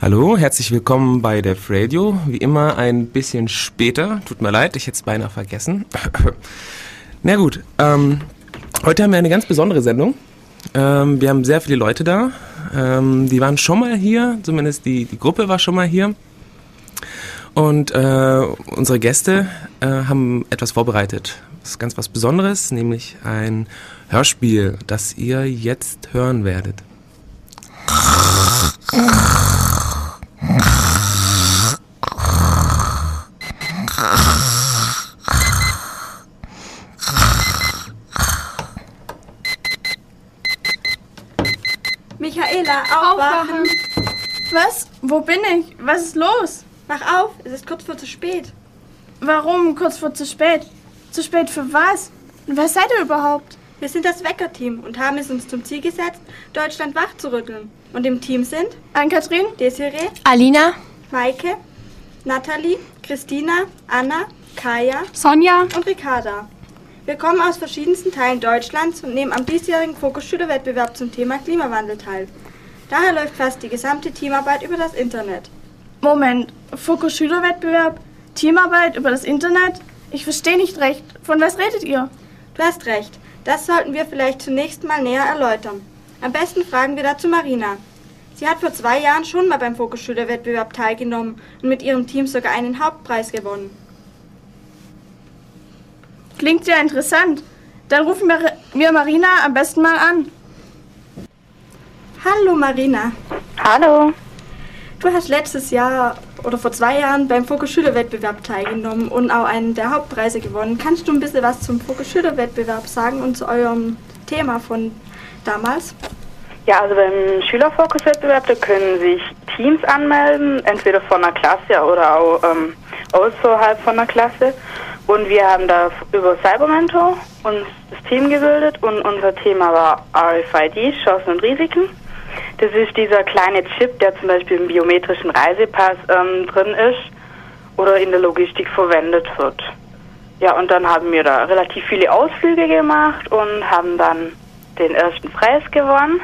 Hallo, herzlich willkommen bei Def Radio. Wie immer ein bisschen später. Tut mir leid, ich hätte es beinahe vergessen. Na gut, ähm, heute haben wir eine ganz besondere Sendung. Ähm, wir haben sehr viele Leute da. Ähm, die waren schon mal hier, zumindest die, die Gruppe war schon mal hier. Und äh, unsere Gäste äh, haben etwas vorbereitet. Das ist ganz was Besonderes, nämlich ein Hörspiel, das ihr jetzt hören werdet. Michaela, aufwachen! Was? Wo bin ich? Was ist los? Wach auf, es ist kurz vor zu spät. Warum kurz vor zu spät? Zu spät für was? Und wer seid ihr überhaupt? Wir sind das Weckerteam und haben es uns zum Ziel gesetzt, Deutschland wach zu rütteln. Und im Team sind Ann-Kathrin, Desiree, Alina, Maike, Nathalie, Christina, Anna, Kaya Sonja, und Ricarda. Wir kommen aus verschiedensten Teilen Deutschlands und nehmen am diesjährigen Fokus-Schülerwettbewerb zum Thema Klimawandel teil. Daher läuft fast die gesamte Teamarbeit über das Internet. Moment. Fokus Schülerwettbewerb? Teamarbeit über das Internet? Ich verstehe nicht recht. Von was redet ihr? Du hast recht. Das sollten wir vielleicht zunächst mal näher erläutern. Am besten fragen wir dazu Marina. Sie hat vor zwei Jahren schon mal beim Fokus-Schülerwettbewerb teilgenommen und mit ihrem Team sogar einen Hauptpreis gewonnen. Klingt ja interessant. Dann rufen wir, wir Marina am besten mal an. Hallo Marina. Hallo. Du hast letztes Jahr oder vor zwei Jahren beim Fokus-Schülerwettbewerb teilgenommen und auch einen der Hauptpreise gewonnen. Kannst du ein bisschen was zum Fokus-Schülerwettbewerb sagen und zu eurem Thema von damals? Ja, also beim Schülerfokuswettbewerb, da können sich Teams anmelden, entweder von einer Klasse oder auch ähm, außerhalb von einer Klasse. Und wir haben da über Cybermentor uns das Team gebildet und unser Thema war RFID, Chancen und Risiken. Das ist dieser kleine Chip, der zum Beispiel im biometrischen Reisepass ähm, drin ist oder in der Logistik verwendet wird. Ja, und dann haben wir da relativ viele Ausflüge gemacht und haben dann den ersten Preis gewonnen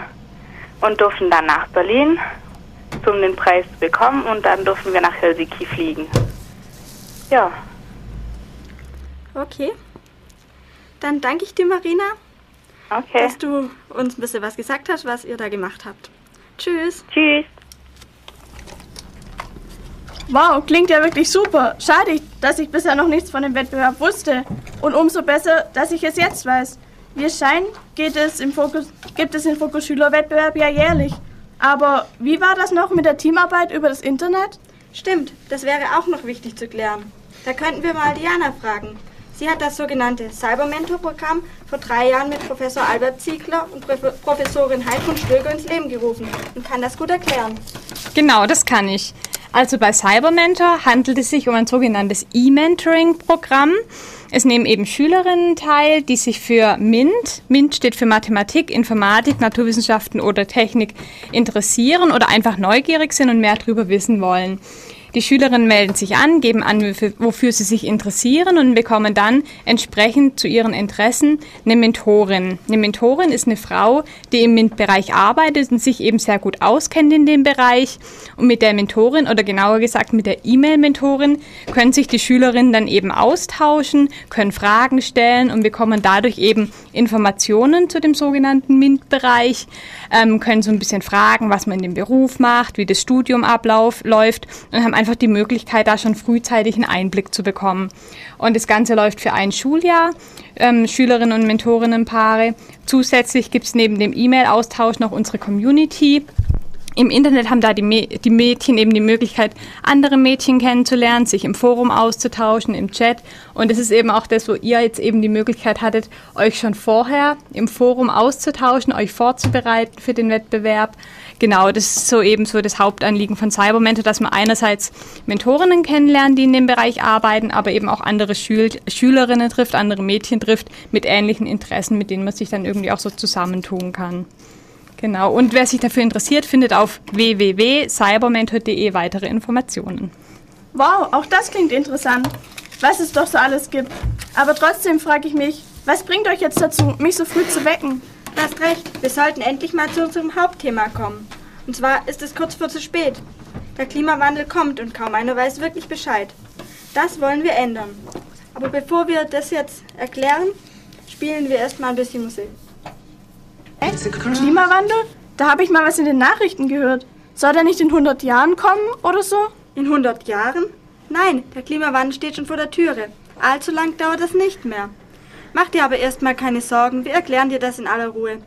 und durften dann nach Berlin, um den Preis zu bekommen und dann durften wir nach Helsinki fliegen. Ja, Okay. Dann danke ich dir, Marina, okay. dass du uns ein bisschen was gesagt hast, was ihr da gemacht habt. Tschüss. Tschüss. Wow, klingt ja wirklich super. Schade, dass ich bisher noch nichts von dem Wettbewerb wusste. Und umso besser, dass ich es jetzt weiß. Wie es scheint, geht es im Fokus, gibt es den Fokus Schülerwettbewerb ja jährlich. Aber wie war das noch mit der Teamarbeit über das Internet? Stimmt, das wäre auch noch wichtig zu klären. Da könnten wir mal Diana fragen. Sie hat das sogenannte Cybermentor-Programm vor drei Jahren mit Professor Albert Ziegler und Prof Professorin Heidrun Stöger ins Leben gerufen und kann das gut erklären. Genau, das kann ich. Also bei Cybermentor handelt es sich um ein sogenanntes E-Mentoring-Programm. Es nehmen eben Schülerinnen teil, die sich für MINT, MINT steht für Mathematik, Informatik, Naturwissenschaften oder Technik, interessieren oder einfach neugierig sind und mehr darüber wissen wollen. Die Schülerinnen melden sich an, geben an, wofür sie sich interessieren und bekommen dann entsprechend zu ihren Interessen eine Mentorin. Eine Mentorin ist eine Frau, die im MINT-Bereich arbeitet und sich eben sehr gut auskennt in dem Bereich. Und mit der Mentorin oder genauer gesagt mit der E-Mail-Mentorin können sich die Schülerinnen dann eben austauschen, können Fragen stellen und bekommen dadurch eben Informationen zu dem sogenannten MINT-Bereich, ähm, können so ein bisschen fragen, was man in dem Beruf macht, wie das Studium abläuft und haben einfach die Möglichkeit, da schon frühzeitig einen Einblick zu bekommen. Und das Ganze läuft für ein Schuljahr, ähm, Schülerinnen und Mentorinnenpaare. Zusätzlich gibt es neben dem E-Mail-Austausch noch unsere Community. Im Internet haben da die, die, Mädchen eben die Möglichkeit, andere Mädchen kennenzulernen, sich im Forum auszutauschen, im Chat. Und es ist eben auch das, wo ihr jetzt eben die Möglichkeit hattet, euch schon vorher im Forum auszutauschen, euch vorzubereiten für den Wettbewerb. Genau, das ist so eben so das Hauptanliegen von Cybermentor, dass man einerseits Mentorinnen kennenlernt, die in dem Bereich arbeiten, aber eben auch andere Schül Schülerinnen trifft, andere Mädchen trifft mit ähnlichen Interessen, mit denen man sich dann irgendwie auch so zusammentun kann. Genau, und wer sich dafür interessiert, findet auf www.cybermentor.de weitere Informationen. Wow, auch das klingt interessant, was es doch so alles gibt. Aber trotzdem frage ich mich, was bringt euch jetzt dazu, mich so früh zu wecken? Du hast recht, wir sollten endlich mal zu unserem Hauptthema kommen. Und zwar ist es kurz vor zu spät. Der Klimawandel kommt und kaum einer weiß wirklich Bescheid. Das wollen wir ändern. Aber bevor wir das jetzt erklären, spielen wir erstmal ein bisschen Musik. Klimawandel? Da habe ich mal was in den Nachrichten gehört. Soll der nicht in 100 Jahren kommen oder so? In 100 Jahren? Nein, der Klimawandel steht schon vor der Türe. Allzu lang dauert das nicht mehr. Mach dir aber erstmal keine Sorgen, wir erklären dir das in aller Ruhe.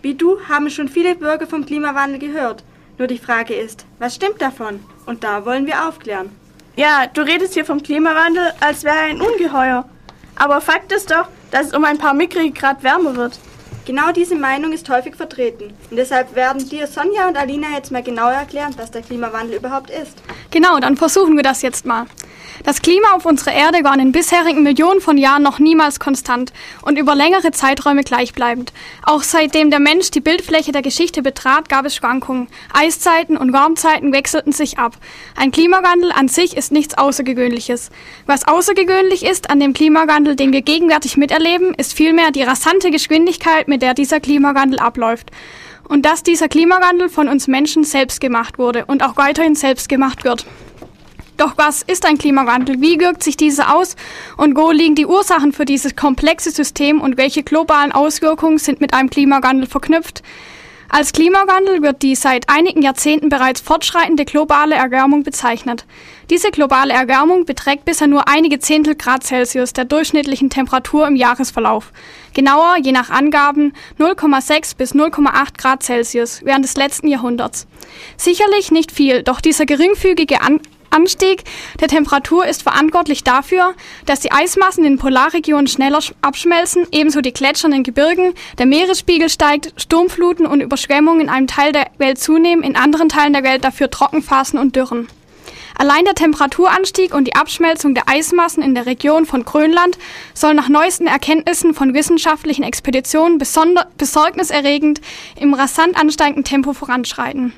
Wie du haben schon viele Bürger vom Klimawandel gehört. Nur die Frage ist, was stimmt davon? Und da wollen wir aufklären. Ja, du redest hier vom Klimawandel, als wäre er ein Ungeheuer. Aber Fakt ist doch, dass es um ein paar mickrige Grad wärmer wird. Genau diese Meinung ist häufig vertreten. Und deshalb werden dir Sonja und Alina jetzt mal genauer erklären, was der Klimawandel überhaupt ist. Genau, dann versuchen wir das jetzt mal. Das Klima auf unserer Erde war in den bisherigen Millionen von Jahren noch niemals konstant und über längere Zeiträume gleichbleibend. Auch seitdem der Mensch die Bildfläche der Geschichte betrat, gab es Schwankungen. Eiszeiten und Warmzeiten wechselten sich ab. Ein Klimawandel an sich ist nichts Außergewöhnliches. Was außergewöhnlich ist an dem Klimawandel, den wir gegenwärtig miterleben, ist vielmehr die rasante Geschwindigkeit, mit der dieser Klimawandel abläuft. Und dass dieser Klimawandel von uns Menschen selbst gemacht wurde und auch weiterhin selbst gemacht wird. Doch was ist ein Klimawandel? Wie wirkt sich dieser aus? Und wo liegen die Ursachen für dieses komplexe System und welche globalen Auswirkungen sind mit einem Klimawandel verknüpft? Als Klimawandel wird die seit einigen Jahrzehnten bereits fortschreitende globale Erwärmung bezeichnet. Diese globale Erwärmung beträgt bisher nur einige Zehntel Grad Celsius der durchschnittlichen Temperatur im Jahresverlauf. Genauer, je nach Angaben, 0,6 bis 0,8 Grad Celsius während des letzten Jahrhunderts. Sicherlich nicht viel, doch dieser geringfügige An Anstieg der Temperatur ist verantwortlich dafür, dass die Eismassen in Polarregionen schneller abschmelzen, ebenso die Gletscher in den Gebirgen, der Meeresspiegel steigt, Sturmfluten und Überschwemmungen in einem Teil der Welt zunehmen, in anderen Teilen der Welt dafür Trockenphasen und Dürren. Allein der Temperaturanstieg und die Abschmelzung der Eismassen in der Region von Grönland soll nach neuesten Erkenntnissen von wissenschaftlichen Expeditionen besorgniserregend im rasant ansteigenden Tempo voranschreiten.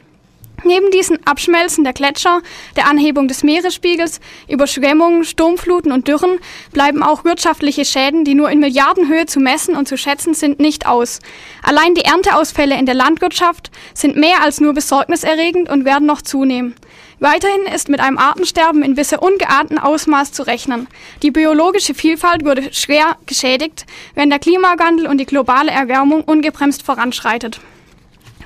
Neben diesen Abschmelzen der Gletscher, der Anhebung des Meeresspiegels, Überschwemmungen, Sturmfluten und Dürren bleiben auch wirtschaftliche Schäden, die nur in Milliardenhöhe zu messen und zu schätzen sind, nicht aus. Allein die Ernteausfälle in der Landwirtschaft sind mehr als nur besorgniserregend und werden noch zunehmen. Weiterhin ist mit einem Artensterben in bisher ungeahnten Ausmaß zu rechnen. Die biologische Vielfalt würde schwer geschädigt, wenn der Klimawandel und die globale Erwärmung ungebremst voranschreitet.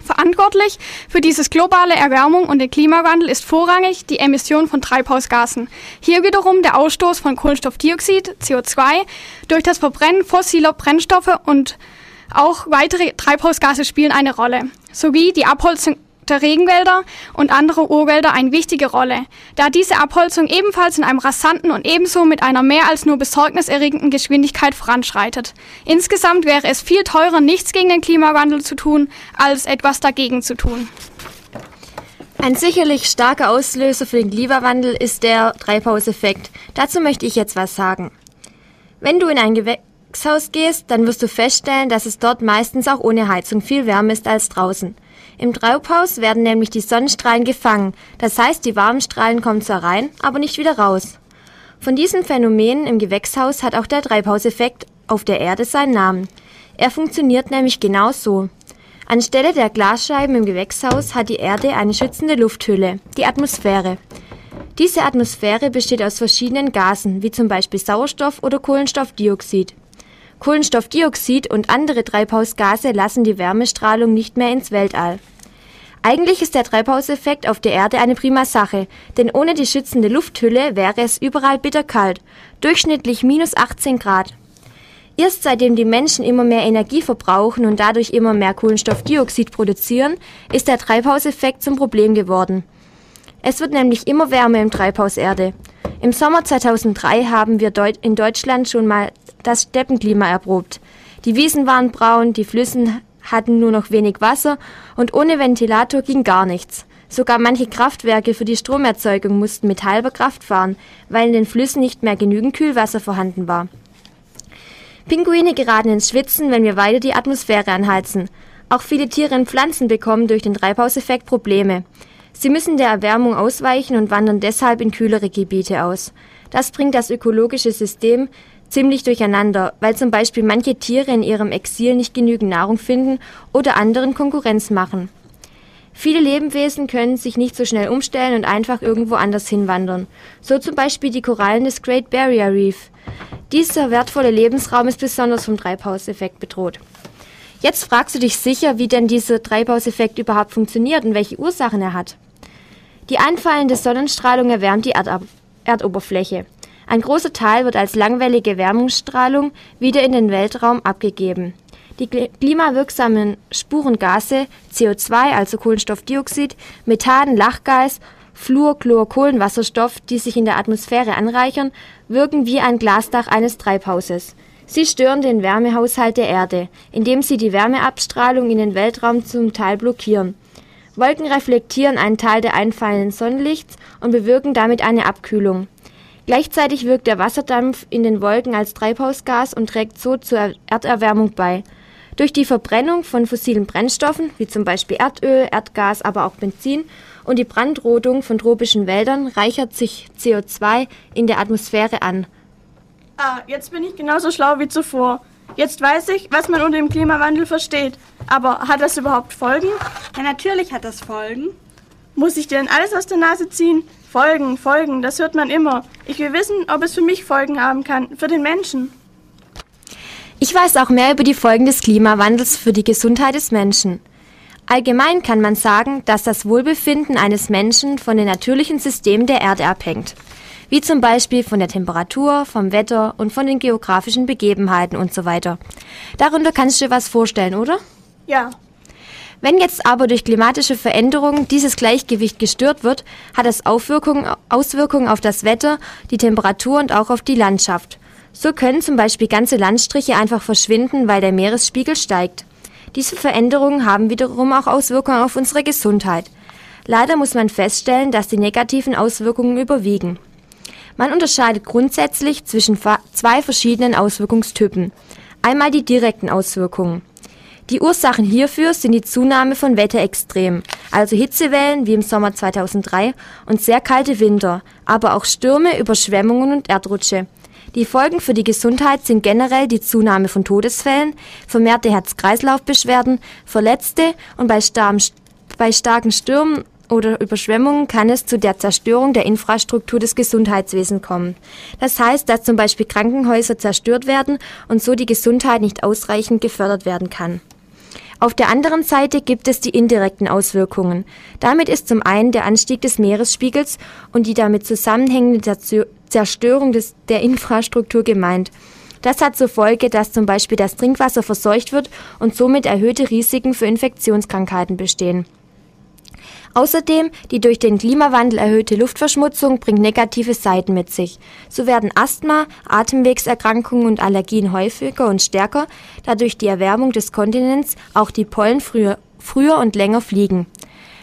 Verantwortlich für dieses globale Erwärmung und den Klimawandel ist vorrangig die Emission von Treibhausgasen. Hier wiederum der Ausstoß von Kohlenstoffdioxid, CO2, durch das Verbrennen fossiler Brennstoffe und auch weitere Treibhausgase spielen eine Rolle, sowie die Abholzung der Regenwälder und andere Urwälder eine wichtige Rolle, da diese Abholzung ebenfalls in einem rasanten und ebenso mit einer mehr als nur besorgniserregenden Geschwindigkeit voranschreitet. Insgesamt wäre es viel teurer, nichts gegen den Klimawandel zu tun, als etwas dagegen zu tun. Ein sicherlich starker Auslöser für den Klimawandel ist der Treibhauseffekt. Dazu möchte ich jetzt was sagen. Wenn du in ein Gewächshaus gehst, dann wirst du feststellen, dass es dort meistens auch ohne Heizung viel wärmer ist als draußen. Im Treibhaus werden nämlich die Sonnenstrahlen gefangen, das heißt die warmen Strahlen kommen zwar rein, aber nicht wieder raus. Von diesen Phänomenen im Gewächshaus hat auch der Treibhauseffekt auf der Erde seinen Namen. Er funktioniert nämlich genau so. Anstelle der Glasscheiben im Gewächshaus hat die Erde eine schützende Lufthülle, die Atmosphäre. Diese Atmosphäre besteht aus verschiedenen Gasen, wie zum Beispiel Sauerstoff oder Kohlenstoffdioxid. Kohlenstoffdioxid und andere Treibhausgase lassen die Wärmestrahlung nicht mehr ins Weltall. Eigentlich ist der Treibhauseffekt auf der Erde eine prima Sache, denn ohne die schützende Lufthülle wäre es überall bitterkalt, durchschnittlich minus 18 Grad. Erst seitdem die Menschen immer mehr Energie verbrauchen und dadurch immer mehr Kohlenstoffdioxid produzieren, ist der Treibhauseffekt zum Problem geworden. Es wird nämlich immer wärmer im Treibhaus Erde. Im Sommer 2003 haben wir in Deutschland schon mal das Steppenklima erprobt. Die Wiesen waren braun, die Flüssen hatten nur noch wenig Wasser und ohne Ventilator ging gar nichts. Sogar manche Kraftwerke für die Stromerzeugung mussten mit halber Kraft fahren, weil in den Flüssen nicht mehr genügend Kühlwasser vorhanden war. Pinguine geraten ins Schwitzen, wenn wir weiter die Atmosphäre anheizen. Auch viele Tiere und Pflanzen bekommen durch den Treibhauseffekt Probleme. Sie müssen der Erwärmung ausweichen und wandern deshalb in kühlere Gebiete aus. Das bringt das ökologische System ziemlich durcheinander, weil zum Beispiel manche Tiere in ihrem Exil nicht genügend Nahrung finden oder anderen Konkurrenz machen. Viele Lebewesen können sich nicht so schnell umstellen und einfach irgendwo anders hinwandern. So zum Beispiel die Korallen des Great Barrier Reef. Dieser wertvolle Lebensraum ist besonders vom Treibhauseffekt bedroht. Jetzt fragst du dich sicher, wie denn dieser Treibhauseffekt überhaupt funktioniert und welche Ursachen er hat. Die einfallende Sonnenstrahlung erwärmt die Erdab Erdoberfläche. Ein großer Teil wird als langwellige Wärmungsstrahlung wieder in den Weltraum abgegeben. Die klimawirksamen Spurengase CO2, also Kohlenstoffdioxid, Methan, Lachgas, Kohlenwasserstoff, die sich in der Atmosphäre anreichern, wirken wie ein Glasdach eines Treibhauses. Sie stören den Wärmehaushalt der Erde, indem sie die Wärmeabstrahlung in den Weltraum zum Teil blockieren. Wolken reflektieren einen Teil der einfallenden Sonnenlichts und bewirken damit eine Abkühlung. Gleichzeitig wirkt der Wasserdampf in den Wolken als Treibhausgas und trägt so zur Erderwärmung bei. Durch die Verbrennung von fossilen Brennstoffen, wie zum Beispiel Erdöl, Erdgas, aber auch Benzin, und die Brandrodung von tropischen Wäldern reichert sich CO2 in der Atmosphäre an. Ah, jetzt bin ich genauso schlau wie zuvor. Jetzt weiß ich, was man unter dem Klimawandel versteht. Aber hat das überhaupt Folgen? Ja, natürlich hat das Folgen. Muss ich dir denn alles aus der Nase ziehen? Folgen, Folgen, das hört man immer. Ich will wissen, ob es für mich Folgen haben kann, für den Menschen. Ich weiß auch mehr über die Folgen des Klimawandels für die Gesundheit des Menschen. Allgemein kann man sagen, dass das Wohlbefinden eines Menschen von den natürlichen Systemen der Erde abhängt, wie zum Beispiel von der Temperatur, vom Wetter und von den geografischen Begebenheiten und so weiter. Darunter kannst du dir was vorstellen, oder? Ja. Wenn jetzt aber durch klimatische Veränderungen dieses Gleichgewicht gestört wird, hat das Auswirkungen, Auswirkungen auf das Wetter, die Temperatur und auch auf die Landschaft. So können zum Beispiel ganze Landstriche einfach verschwinden, weil der Meeresspiegel steigt. Diese Veränderungen haben wiederum auch Auswirkungen auf unsere Gesundheit. Leider muss man feststellen, dass die negativen Auswirkungen überwiegen. Man unterscheidet grundsätzlich zwischen zwei verschiedenen Auswirkungstypen. Einmal die direkten Auswirkungen. Die Ursachen hierfür sind die Zunahme von Wetterextremen, also Hitzewellen wie im Sommer 2003 und sehr kalte Winter, aber auch Stürme, Überschwemmungen und Erdrutsche. Die Folgen für die Gesundheit sind generell die Zunahme von Todesfällen, vermehrte Herz-Kreislauf-Beschwerden, Verletzte und bei, bei starken Stürmen oder Überschwemmungen kann es zu der Zerstörung der Infrastruktur des Gesundheitswesens kommen. Das heißt, dass zum Beispiel Krankenhäuser zerstört werden und so die Gesundheit nicht ausreichend gefördert werden kann. Auf der anderen Seite gibt es die indirekten Auswirkungen. Damit ist zum einen der Anstieg des Meeresspiegels und die damit zusammenhängende Zerstörung des, der Infrastruktur gemeint. Das hat zur Folge, dass zum Beispiel das Trinkwasser verseucht wird und somit erhöhte Risiken für Infektionskrankheiten bestehen. Außerdem die durch den Klimawandel erhöhte Luftverschmutzung bringt negative Seiten mit sich. So werden Asthma, Atemwegserkrankungen und Allergien häufiger und stärker, da durch die Erwärmung des Kontinents auch die Pollen früher, früher und länger fliegen.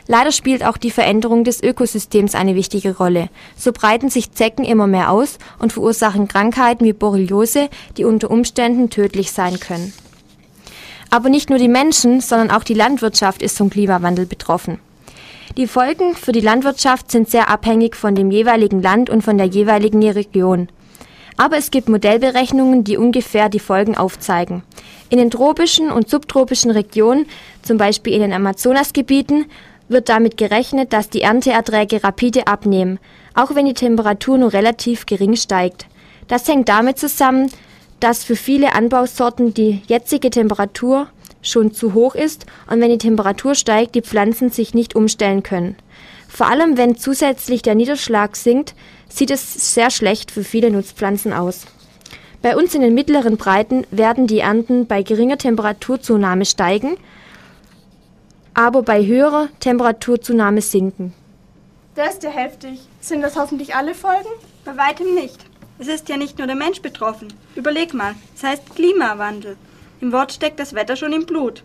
Leider spielt auch die Veränderung des Ökosystems eine wichtige Rolle. So breiten sich Zecken immer mehr aus und verursachen Krankheiten wie Borreliose, die unter Umständen tödlich sein können. Aber nicht nur die Menschen, sondern auch die Landwirtschaft ist vom Klimawandel betroffen. Die Folgen für die Landwirtschaft sind sehr abhängig von dem jeweiligen Land und von der jeweiligen Region. Aber es gibt Modellberechnungen, die ungefähr die Folgen aufzeigen. In den tropischen und subtropischen Regionen, zum Beispiel in den Amazonasgebieten, wird damit gerechnet, dass die Ernteerträge rapide abnehmen, auch wenn die Temperatur nur relativ gering steigt. Das hängt damit zusammen, dass für viele Anbausorten die jetzige Temperatur schon zu hoch ist und wenn die Temperatur steigt, die Pflanzen sich nicht umstellen können. Vor allem wenn zusätzlich der Niederschlag sinkt, sieht es sehr schlecht für viele Nutzpflanzen aus. Bei uns in den mittleren Breiten werden die Ernten bei geringer Temperaturzunahme steigen aber bei höherer Temperaturzunahme sinken. Das ist ja heftig. Sind das hoffentlich alle Folgen? Bei weitem nicht. Es ist ja nicht nur der Mensch betroffen. Überleg mal, es heißt Klimawandel. Im Wort steckt das Wetter schon im Blut.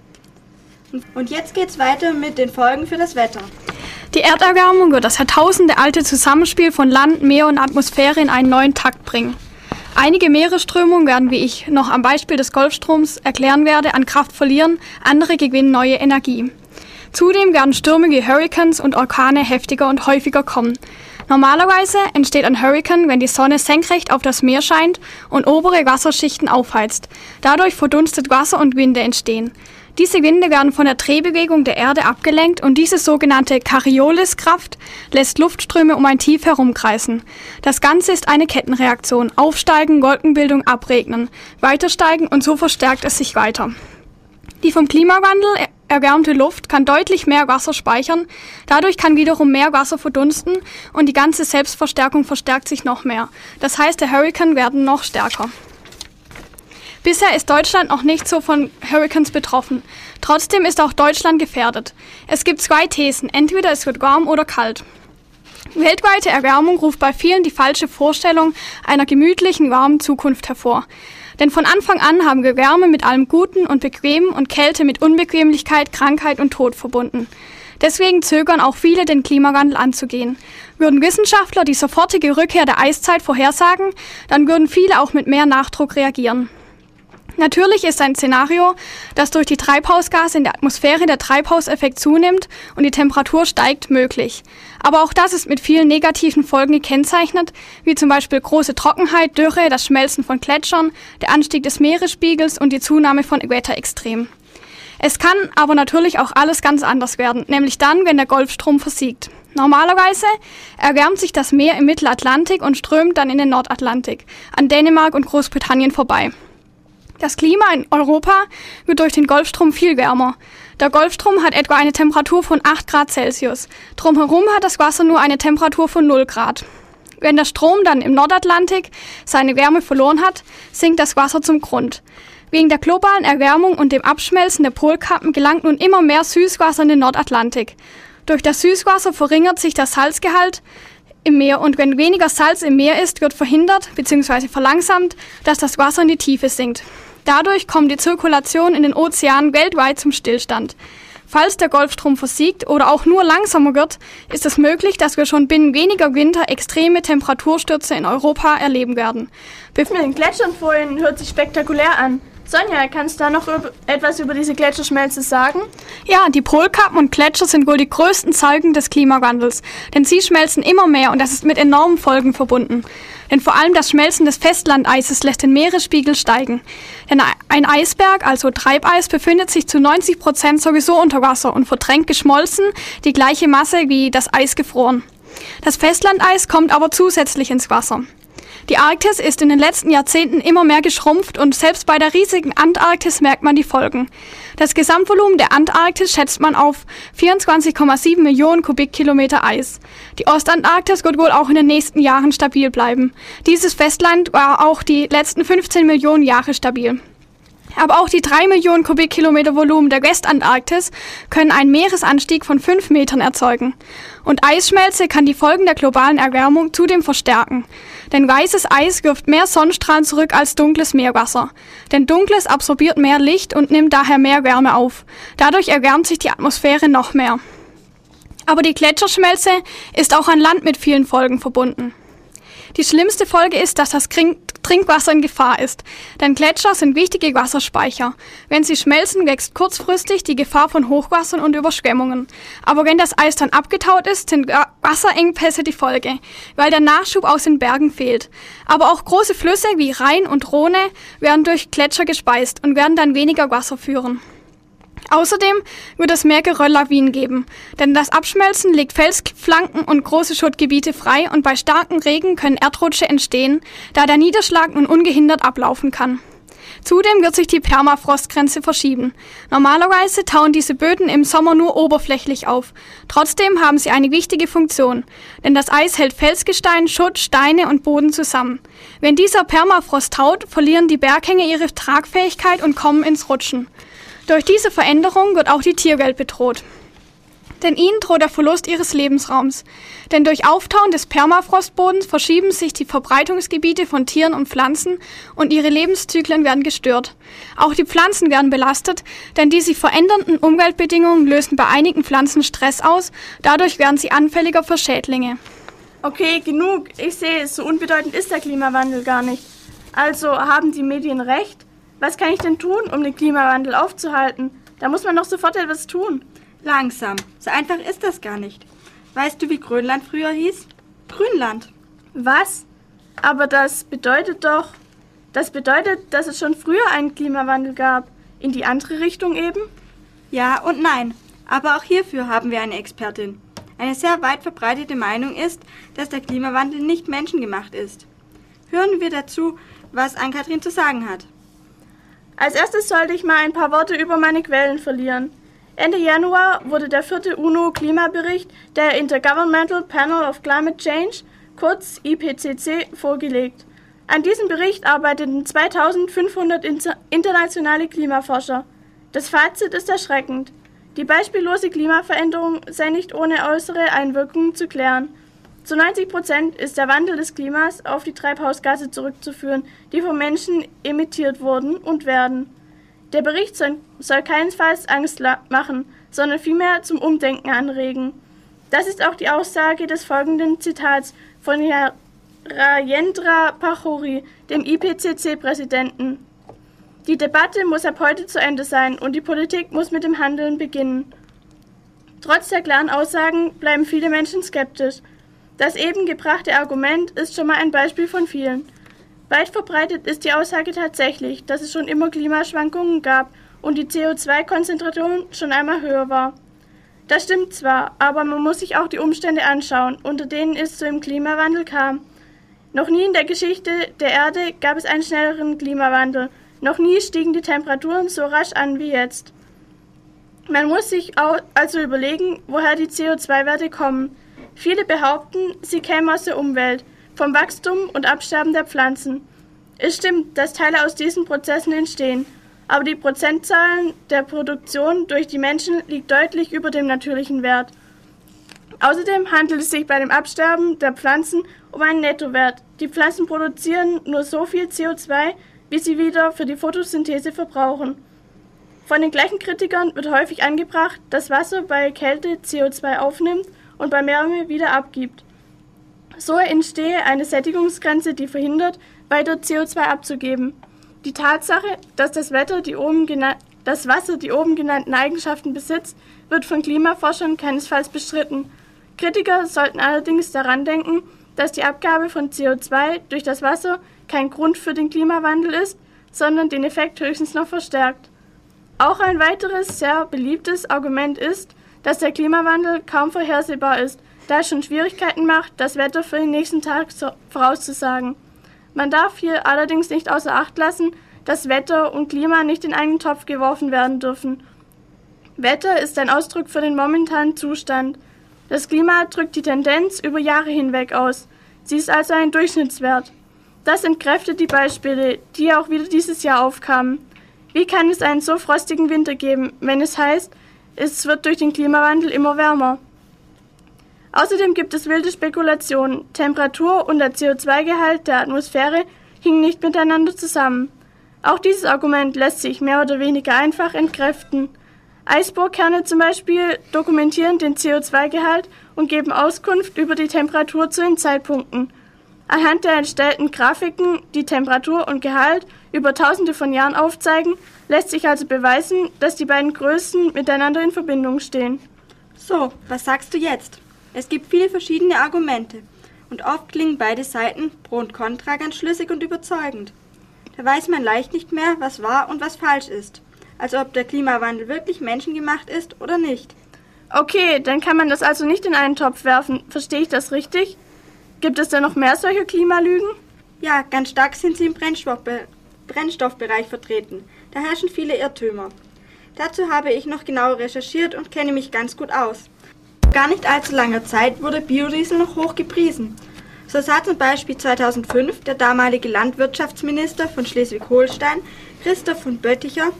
Und jetzt geht's weiter mit den Folgen für das Wetter. Die Erderwärmung wird das jahrtausendealte Zusammenspiel von Land, Meer und Atmosphäre in einen neuen Takt bringen. Einige Meeresströmungen werden, wie ich noch am Beispiel des Golfstroms erklären werde, an Kraft verlieren, andere gewinnen neue Energie. Zudem werden Stürme wie Hurricanes und Orkane heftiger und häufiger kommen. Normalerweise entsteht ein Hurrikan, wenn die Sonne senkrecht auf das Meer scheint und obere Wasserschichten aufheizt. Dadurch verdunstet Wasser und Winde entstehen. Diese Winde werden von der Drehbewegung der Erde abgelenkt und diese sogenannte Corioliskraft lässt Luftströme um ein Tief herumkreisen. Das Ganze ist eine Kettenreaktion. Aufsteigen, Wolkenbildung, abregnen, weitersteigen und so verstärkt es sich weiter. Die vom Klimawandel erwärmte Luft kann deutlich mehr Wasser speichern, dadurch kann wiederum mehr Wasser verdunsten und die ganze Selbstverstärkung verstärkt sich noch mehr. Das heißt, der Hurrikan werden noch stärker. Bisher ist Deutschland noch nicht so von Hurrikans betroffen. Trotzdem ist auch Deutschland gefährdet. Es gibt zwei Thesen. Entweder es wird warm oder kalt. Weltweite Erwärmung ruft bei vielen die falsche Vorstellung einer gemütlichen, warmen Zukunft hervor. Denn von Anfang an haben wir Wärme mit allem Guten und Bequemen und Kälte mit Unbequemlichkeit, Krankheit und Tod verbunden. Deswegen zögern auch viele, den Klimawandel anzugehen. Würden Wissenschaftler die sofortige Rückkehr der Eiszeit vorhersagen, dann würden viele auch mit mehr Nachdruck reagieren. Natürlich ist ein Szenario, dass durch die Treibhausgase in der Atmosphäre der Treibhauseffekt zunimmt und die Temperatur steigt, möglich. Aber auch das ist mit vielen negativen Folgen gekennzeichnet, wie zum Beispiel große Trockenheit, Dürre, das Schmelzen von Gletschern, der Anstieg des Meeresspiegels und die Zunahme von Wetterextremen. Es kann aber natürlich auch alles ganz anders werden, nämlich dann, wenn der Golfstrom versiegt. Normalerweise erwärmt sich das Meer im Mittelatlantik und strömt dann in den Nordatlantik, an Dänemark und Großbritannien vorbei. Das Klima in Europa wird durch den Golfstrom viel wärmer. Der Golfstrom hat etwa eine Temperatur von 8 Grad Celsius. Drumherum hat das Wasser nur eine Temperatur von 0 Grad. Wenn der Strom dann im Nordatlantik seine Wärme verloren hat, sinkt das Wasser zum Grund. Wegen der globalen Erwärmung und dem Abschmelzen der Polkappen gelangt nun immer mehr Süßwasser in den Nordatlantik. Durch das Süßwasser verringert sich der Salzgehalt im Meer und wenn weniger Salz im Meer ist, wird verhindert bzw. verlangsamt, dass das Wasser in die Tiefe sinkt. Dadurch kommt die Zirkulation in den Ozeanen weltweit zum Stillstand. Falls der Golfstrom versiegt oder auch nur langsamer wird, ist es möglich, dass wir schon binnen weniger Winter extreme Temperaturstürze in Europa erleben werden. Bef Mit den Gletschern vorhin hört sich spektakulär an. Sonja, kannst du da noch etwas über diese Gletscherschmelze sagen? Ja, die Polkappen und Gletscher sind wohl die größten Zeugen des Klimawandels, denn sie schmelzen immer mehr und das ist mit enormen Folgen verbunden. Denn vor allem das Schmelzen des Festlandeises lässt den Meeresspiegel steigen. Denn ein Eisberg, also Treibeis, befindet sich zu 90 Prozent sowieso unter Wasser und verdrängt geschmolzen die gleiche Masse wie das Eis gefroren. Das Festlandeis kommt aber zusätzlich ins Wasser. Die Arktis ist in den letzten Jahrzehnten immer mehr geschrumpft und selbst bei der riesigen Antarktis merkt man die Folgen. Das Gesamtvolumen der Antarktis schätzt man auf 24,7 Millionen Kubikkilometer Eis. Die Ostantarktis wird wohl auch in den nächsten Jahren stabil bleiben. Dieses Festland war auch die letzten 15 Millionen Jahre stabil. Aber auch die 3 Millionen Kubikkilometer Volumen der Westantarktis können einen Meeresanstieg von 5 Metern erzeugen. Und Eisschmelze kann die Folgen der globalen Erwärmung zudem verstärken. Denn weißes Eis wirft mehr Sonnenstrahlen zurück als dunkles Meerwasser. Denn dunkles absorbiert mehr Licht und nimmt daher mehr Wärme auf. Dadurch erwärmt sich die Atmosphäre noch mehr. Aber die Gletscherschmelze ist auch an Land mit vielen Folgen verbunden. Die schlimmste Folge ist, dass das Trinkwasser in Gefahr ist, denn Gletscher sind wichtige Wasserspeicher. Wenn sie schmelzen, wächst kurzfristig die Gefahr von Hochwassern und Überschwemmungen. Aber wenn das Eis dann abgetaut ist, sind Wasserengpässe die Folge, weil der Nachschub aus den Bergen fehlt. Aber auch große Flüsse wie Rhein und Rhone werden durch Gletscher gespeist und werden dann weniger Wasser führen. Außerdem wird es mehr Gerölllawinen geben, denn das Abschmelzen legt Felsflanken und große Schuttgebiete frei und bei starkem Regen können Erdrutsche entstehen, da der Niederschlag nun ungehindert ablaufen kann. Zudem wird sich die Permafrostgrenze verschieben. Normalerweise tauen diese Böden im Sommer nur oberflächlich auf. Trotzdem haben sie eine wichtige Funktion, denn das Eis hält Felsgestein, Schutt, Steine und Boden zusammen. Wenn dieser Permafrost taut, verlieren die Berghänge ihre Tragfähigkeit und kommen ins Rutschen. Durch diese Veränderung wird auch die Tierwelt bedroht. Denn ihnen droht der Verlust ihres Lebensraums. Denn durch Auftauen des Permafrostbodens verschieben sich die Verbreitungsgebiete von Tieren und Pflanzen und ihre Lebenszyklen werden gestört. Auch die Pflanzen werden belastet, denn die sich verändernden Umweltbedingungen lösen bei einigen Pflanzen Stress aus, dadurch werden sie anfälliger für Schädlinge. Okay, genug. Ich sehe, so unbedeutend ist der Klimawandel gar nicht. Also haben die Medien recht? Was kann ich denn tun, um den Klimawandel aufzuhalten? Da muss man doch sofort etwas tun. Langsam. So einfach ist das gar nicht. Weißt du, wie Grönland früher hieß? Grünland. Was? Aber das bedeutet doch. Das bedeutet, dass es schon früher einen Klimawandel gab. In die andere Richtung eben? Ja und nein. Aber auch hierfür haben wir eine Expertin. Eine sehr weit verbreitete Meinung ist, dass der Klimawandel nicht menschengemacht ist. Hören wir dazu, was Ann-Kathrin zu sagen hat. Als erstes sollte ich mal ein paar Worte über meine Quellen verlieren. Ende Januar wurde der vierte UNO-Klimabericht der Intergovernmental Panel of Climate Change, kurz IPCC, vorgelegt. An diesem Bericht arbeiteten 2500 internationale Klimaforscher. Das Fazit ist erschreckend. Die beispiellose Klimaveränderung sei nicht ohne äußere Einwirkungen zu klären. Zu 90 Prozent ist der Wandel des Klimas auf die Treibhausgase zurückzuführen, die vom Menschen emittiert wurden und werden. Der Bericht soll, keinesfalls Angst machen, sondern vielmehr zum Umdenken anregen. Das ist auch die Aussage des folgenden Zitats von Herrn Rajendra Pachori, dem IPCC-Präsidenten. Die Debatte muss ab heute zu Ende sein und die Politik muss mit dem Handeln beginnen. Trotz der klaren Aussagen bleiben viele Menschen skeptisch. Das eben gebrachte Argument ist schon mal ein Beispiel von vielen. Weit verbreitet ist die Aussage tatsächlich, dass es schon immer Klimaschwankungen gab und die CO2-Konzentration schon einmal höher war. Das stimmt zwar, aber man muss sich auch die Umstände anschauen, unter denen es zu dem Klimawandel kam. Noch nie in der Geschichte der Erde gab es einen schnelleren Klimawandel. Noch nie stiegen die Temperaturen so rasch an wie jetzt. Man muss sich also überlegen, woher die CO2-Werte kommen. Viele behaupten, sie kämen aus der Umwelt, vom Wachstum und Absterben der Pflanzen. Es stimmt, dass Teile aus diesen Prozessen entstehen, aber die Prozentzahlen der Produktion durch die Menschen liegt deutlich über dem natürlichen Wert. Außerdem handelt es sich bei dem Absterben der Pflanzen um einen Nettowert. Die Pflanzen produzieren nur so viel CO2, wie sie wieder für die Photosynthese verbrauchen. Von den gleichen Kritikern wird häufig angebracht, dass Wasser bei Kälte CO2 aufnimmt und bei Wärme wieder abgibt. So entstehe eine Sättigungsgrenze, die verhindert, weiter CO2 abzugeben. Die Tatsache, dass das, Wetter die oben das Wasser die oben genannten Eigenschaften besitzt, wird von Klimaforschern keinesfalls bestritten. Kritiker sollten allerdings daran denken, dass die Abgabe von CO2 durch das Wasser kein Grund für den Klimawandel ist, sondern den Effekt höchstens noch verstärkt. Auch ein weiteres sehr beliebtes Argument ist, dass der Klimawandel kaum vorhersehbar ist, da es schon Schwierigkeiten macht, das Wetter für den nächsten Tag vorauszusagen. Man darf hier allerdings nicht außer Acht lassen, dass Wetter und Klima nicht in einen Topf geworfen werden dürfen. Wetter ist ein Ausdruck für den momentanen Zustand. Das Klima drückt die Tendenz über Jahre hinweg aus. Sie ist also ein Durchschnittswert. Das entkräftet die Beispiele, die auch wieder dieses Jahr aufkamen. Wie kann es einen so frostigen Winter geben, wenn es heißt, es wird durch den Klimawandel immer wärmer. Außerdem gibt es wilde Spekulationen. Temperatur und der CO2-Gehalt der Atmosphäre hingen nicht miteinander zusammen. Auch dieses Argument lässt sich mehr oder weniger einfach entkräften. Eisbohrkerne zum Beispiel dokumentieren den CO2-Gehalt und geben Auskunft über die Temperatur zu den Zeitpunkten. Anhand der entstellten Grafiken, die Temperatur und Gehalt über tausende von Jahren aufzeigen, lässt sich also beweisen, dass die beiden Größen miteinander in Verbindung stehen. So, was sagst du jetzt? Es gibt viele verschiedene Argumente und oft klingen beide Seiten pro und contra ganz schlüssig und überzeugend. Da weiß man leicht nicht mehr, was wahr und was falsch ist, also ob der Klimawandel wirklich menschengemacht ist oder nicht. Okay, dann kann man das also nicht in einen Topf werfen. Verstehe ich das richtig? Gibt es denn noch mehr solche Klimalügen? Ja, ganz stark sind sie im Brennstoffbe Brennstoffbereich vertreten. Da herrschen viele Irrtümer. Dazu habe ich noch genau recherchiert und kenne mich ganz gut aus. Vor gar nicht allzu langer Zeit wurde Biodiesel noch hoch gepriesen. So sah zum Beispiel 2005 der damalige Landwirtschaftsminister von Schleswig-Holstein, Christoph von Bötticher,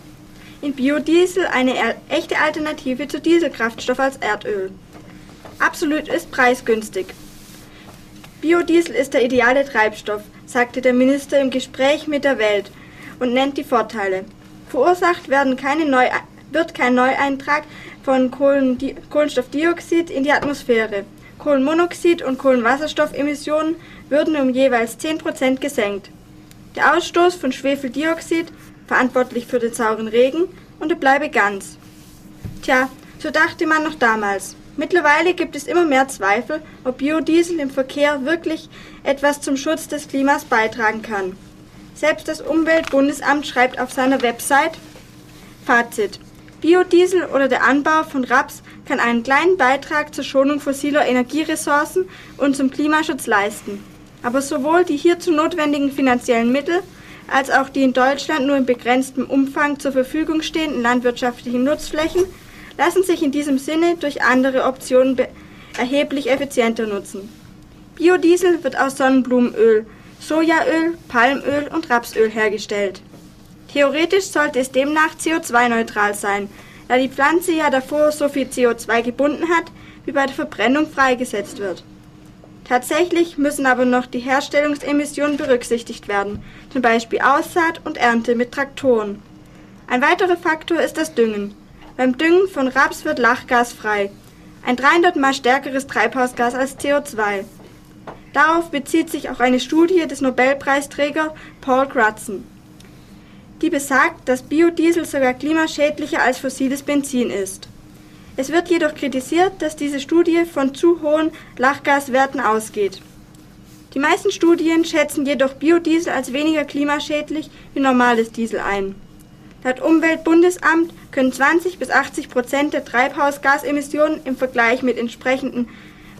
in Biodiesel eine echte Alternative zu Dieselkraftstoff als Erdöl. Absolut ist preisgünstig. Biodiesel ist der ideale Treibstoff, sagte der Minister im Gespräch mit der Welt und nennt die Vorteile. Verursacht werden keine Neu wird kein Neueintrag von Kohlendi Kohlenstoffdioxid in die Atmosphäre. Kohlenmonoxid und Kohlenwasserstoffemissionen würden um jeweils 10% gesenkt. Der Ausstoß von Schwefeldioxid, verantwortlich für den sauren Regen, unterbleibe ganz. Tja, so dachte man noch damals. Mittlerweile gibt es immer mehr Zweifel, ob Biodiesel im Verkehr wirklich etwas zum Schutz des Klimas beitragen kann. Selbst das Umweltbundesamt schreibt auf seiner Website Fazit. Biodiesel oder der Anbau von Raps kann einen kleinen Beitrag zur Schonung fossiler Energieressourcen und zum Klimaschutz leisten. Aber sowohl die hierzu notwendigen finanziellen Mittel als auch die in Deutschland nur in begrenztem Umfang zur Verfügung stehenden landwirtschaftlichen Nutzflächen lassen sich in diesem Sinne durch andere Optionen erheblich effizienter nutzen. Biodiesel wird aus Sonnenblumenöl, Sojaöl, Palmöl und Rapsöl hergestellt. Theoretisch sollte es demnach CO2-neutral sein, da die Pflanze ja davor so viel CO2 gebunden hat, wie bei der Verbrennung freigesetzt wird. Tatsächlich müssen aber noch die Herstellungsemissionen berücksichtigt werden, zum Beispiel Aussaat und Ernte mit Traktoren. Ein weiterer Faktor ist das Düngen. Beim Düngen von Raps wird Lachgas frei, ein 300 mal stärkeres Treibhausgas als CO2. Darauf bezieht sich auch eine Studie des Nobelpreisträgers Paul Crutzen die besagt, dass Biodiesel sogar klimaschädlicher als fossiles Benzin ist. Es wird jedoch kritisiert, dass diese Studie von zu hohen Lachgaswerten ausgeht. Die meisten Studien schätzen jedoch Biodiesel als weniger klimaschädlich wie normales Diesel ein. Laut Umweltbundesamt können 20 bis 80 Prozent der Treibhausgasemissionen im Vergleich mit entsprechenden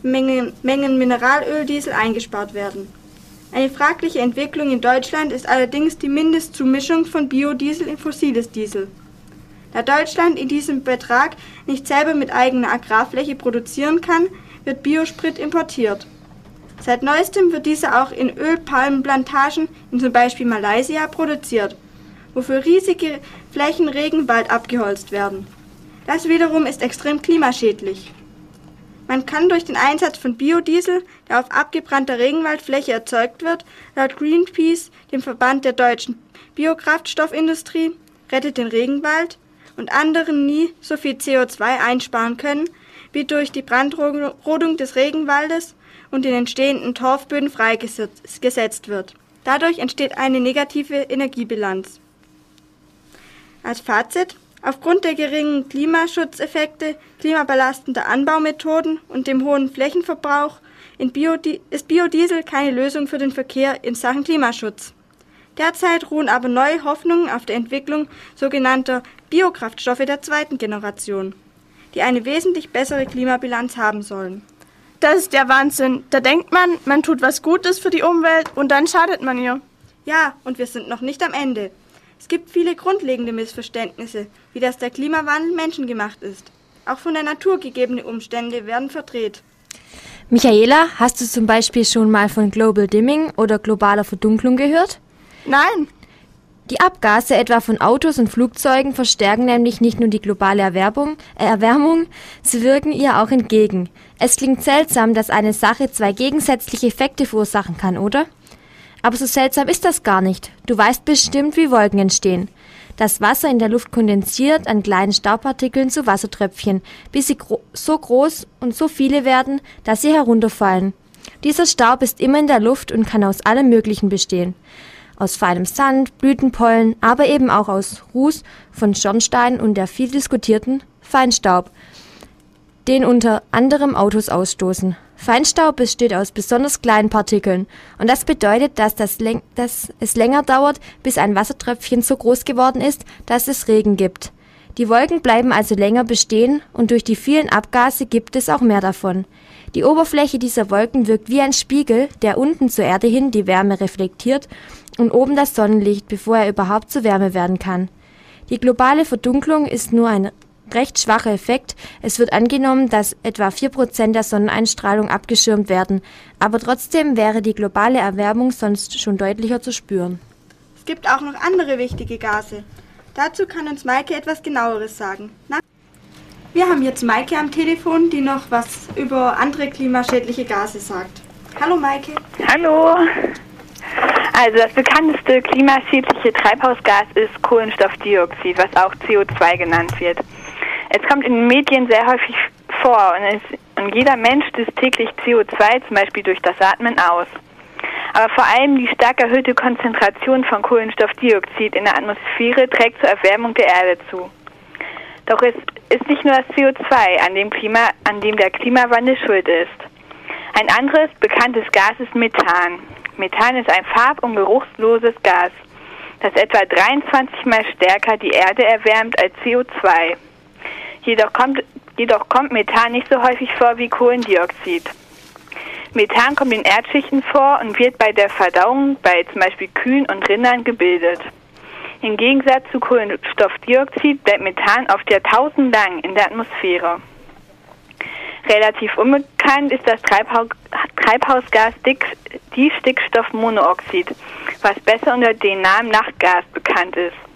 Mengen, Mengen Mineralöldiesel eingespart werden. Eine fragliche Entwicklung in Deutschland ist allerdings die Mindestzumischung von Biodiesel in fossiles Diesel. Da Deutschland in diesem Betrag nicht selber mit eigener Agrarfläche produzieren kann, wird Biosprit importiert. Seit neuestem wird dieser auch in Ölpalmenplantagen in zum Beispiel Malaysia produziert, wofür riesige Flächen Regenwald abgeholzt werden. Das wiederum ist extrem klimaschädlich. Man kann durch den Einsatz von Biodiesel, der auf abgebrannter Regenwaldfläche erzeugt wird, laut Greenpeace, dem Verband der deutschen Biokraftstoffindustrie, rettet den Regenwald und anderen nie so viel CO2 einsparen können, wie durch die Brandrodung des Regenwaldes und den entstehenden Torfböden freigesetzt wird. Dadurch entsteht eine negative Energiebilanz. Als Fazit Aufgrund der geringen Klimaschutzeffekte, klimabelastender Anbaumethoden und dem hohen Flächenverbrauch Biodi ist Biodiesel keine Lösung für den Verkehr in Sachen Klimaschutz. Derzeit ruhen aber neue Hoffnungen auf der Entwicklung sogenannter Biokraftstoffe der zweiten Generation, die eine wesentlich bessere Klimabilanz haben sollen. Das ist der Wahnsinn. Da denkt man, man tut was Gutes für die Umwelt und dann schadet man ihr. Ja, und wir sind noch nicht am Ende. Es gibt viele grundlegende Missverständnisse, wie dass der Klimawandel menschengemacht ist. Auch von der Natur gegebene Umstände werden verdreht. Michaela, hast du zum Beispiel schon mal von Global Dimming oder globaler Verdunklung gehört? Nein. Die Abgase etwa von Autos und Flugzeugen verstärken nämlich nicht nur die globale Erwärmung, äh Erwärmung, sie wirken ihr auch entgegen. Es klingt seltsam, dass eine Sache zwei gegensätzliche Effekte verursachen kann, oder? Aber so seltsam ist das gar nicht. Du weißt bestimmt, wie Wolken entstehen. Das Wasser in der Luft kondensiert an kleinen Staubpartikeln zu Wassertröpfchen, bis sie gro so groß und so viele werden, dass sie herunterfallen. Dieser Staub ist immer in der Luft und kann aus allem Möglichen bestehen. Aus feinem Sand, Blütenpollen, aber eben auch aus Ruß von Schornsteinen und der viel diskutierten Feinstaub, den unter anderem Autos ausstoßen. Feinstaub besteht aus besonders kleinen Partikeln und das bedeutet, dass, das dass es länger dauert, bis ein Wassertröpfchen so groß geworden ist, dass es Regen gibt. Die Wolken bleiben also länger bestehen und durch die vielen Abgase gibt es auch mehr davon. Die Oberfläche dieser Wolken wirkt wie ein Spiegel, der unten zur Erde hin die Wärme reflektiert und oben das Sonnenlicht, bevor er überhaupt zu Wärme werden kann. Die globale Verdunklung ist nur ein recht schwacher Effekt. Es wird angenommen, dass etwa 4% der Sonneneinstrahlung abgeschirmt werden, aber trotzdem wäre die globale Erwärmung sonst schon deutlicher zu spüren. Es gibt auch noch andere wichtige Gase. Dazu kann uns Maike etwas genaueres sagen. Na? Wir haben jetzt Maike am Telefon, die noch was über andere klimaschädliche Gase sagt. Hallo Maike. Hallo. Also das bekannteste klimaschädliche Treibhausgas ist Kohlenstoffdioxid, was auch CO2 genannt wird. Es kommt in den Medien sehr häufig vor und, es, und jeder Mensch stößt täglich CO2 zum Beispiel durch das Atmen aus. Aber vor allem die stark erhöhte Konzentration von Kohlenstoffdioxid in der Atmosphäre trägt zur Erwärmung der Erde zu. Doch es ist nicht nur das CO2, an dem, Klima, an dem der Klimawandel schuld ist. Ein anderes bekanntes Gas ist Methan. Methan ist ein farb- und geruchsloses Gas, das etwa 23 mal stärker die Erde erwärmt als CO2. Jedoch kommt, jedoch kommt Methan nicht so häufig vor wie Kohlendioxid. Methan kommt in Erdschichten vor und wird bei der Verdauung bei zum Beispiel Kühen und Rindern gebildet. Im Gegensatz zu Kohlenstoffdioxid bleibt Methan oft jahrtausendlang in der Atmosphäre. Relativ unbekannt ist das Treibhaus Treibhausgas Distickstoffmonoxid, was besser unter dem Namen Nachtgas bekannt ist.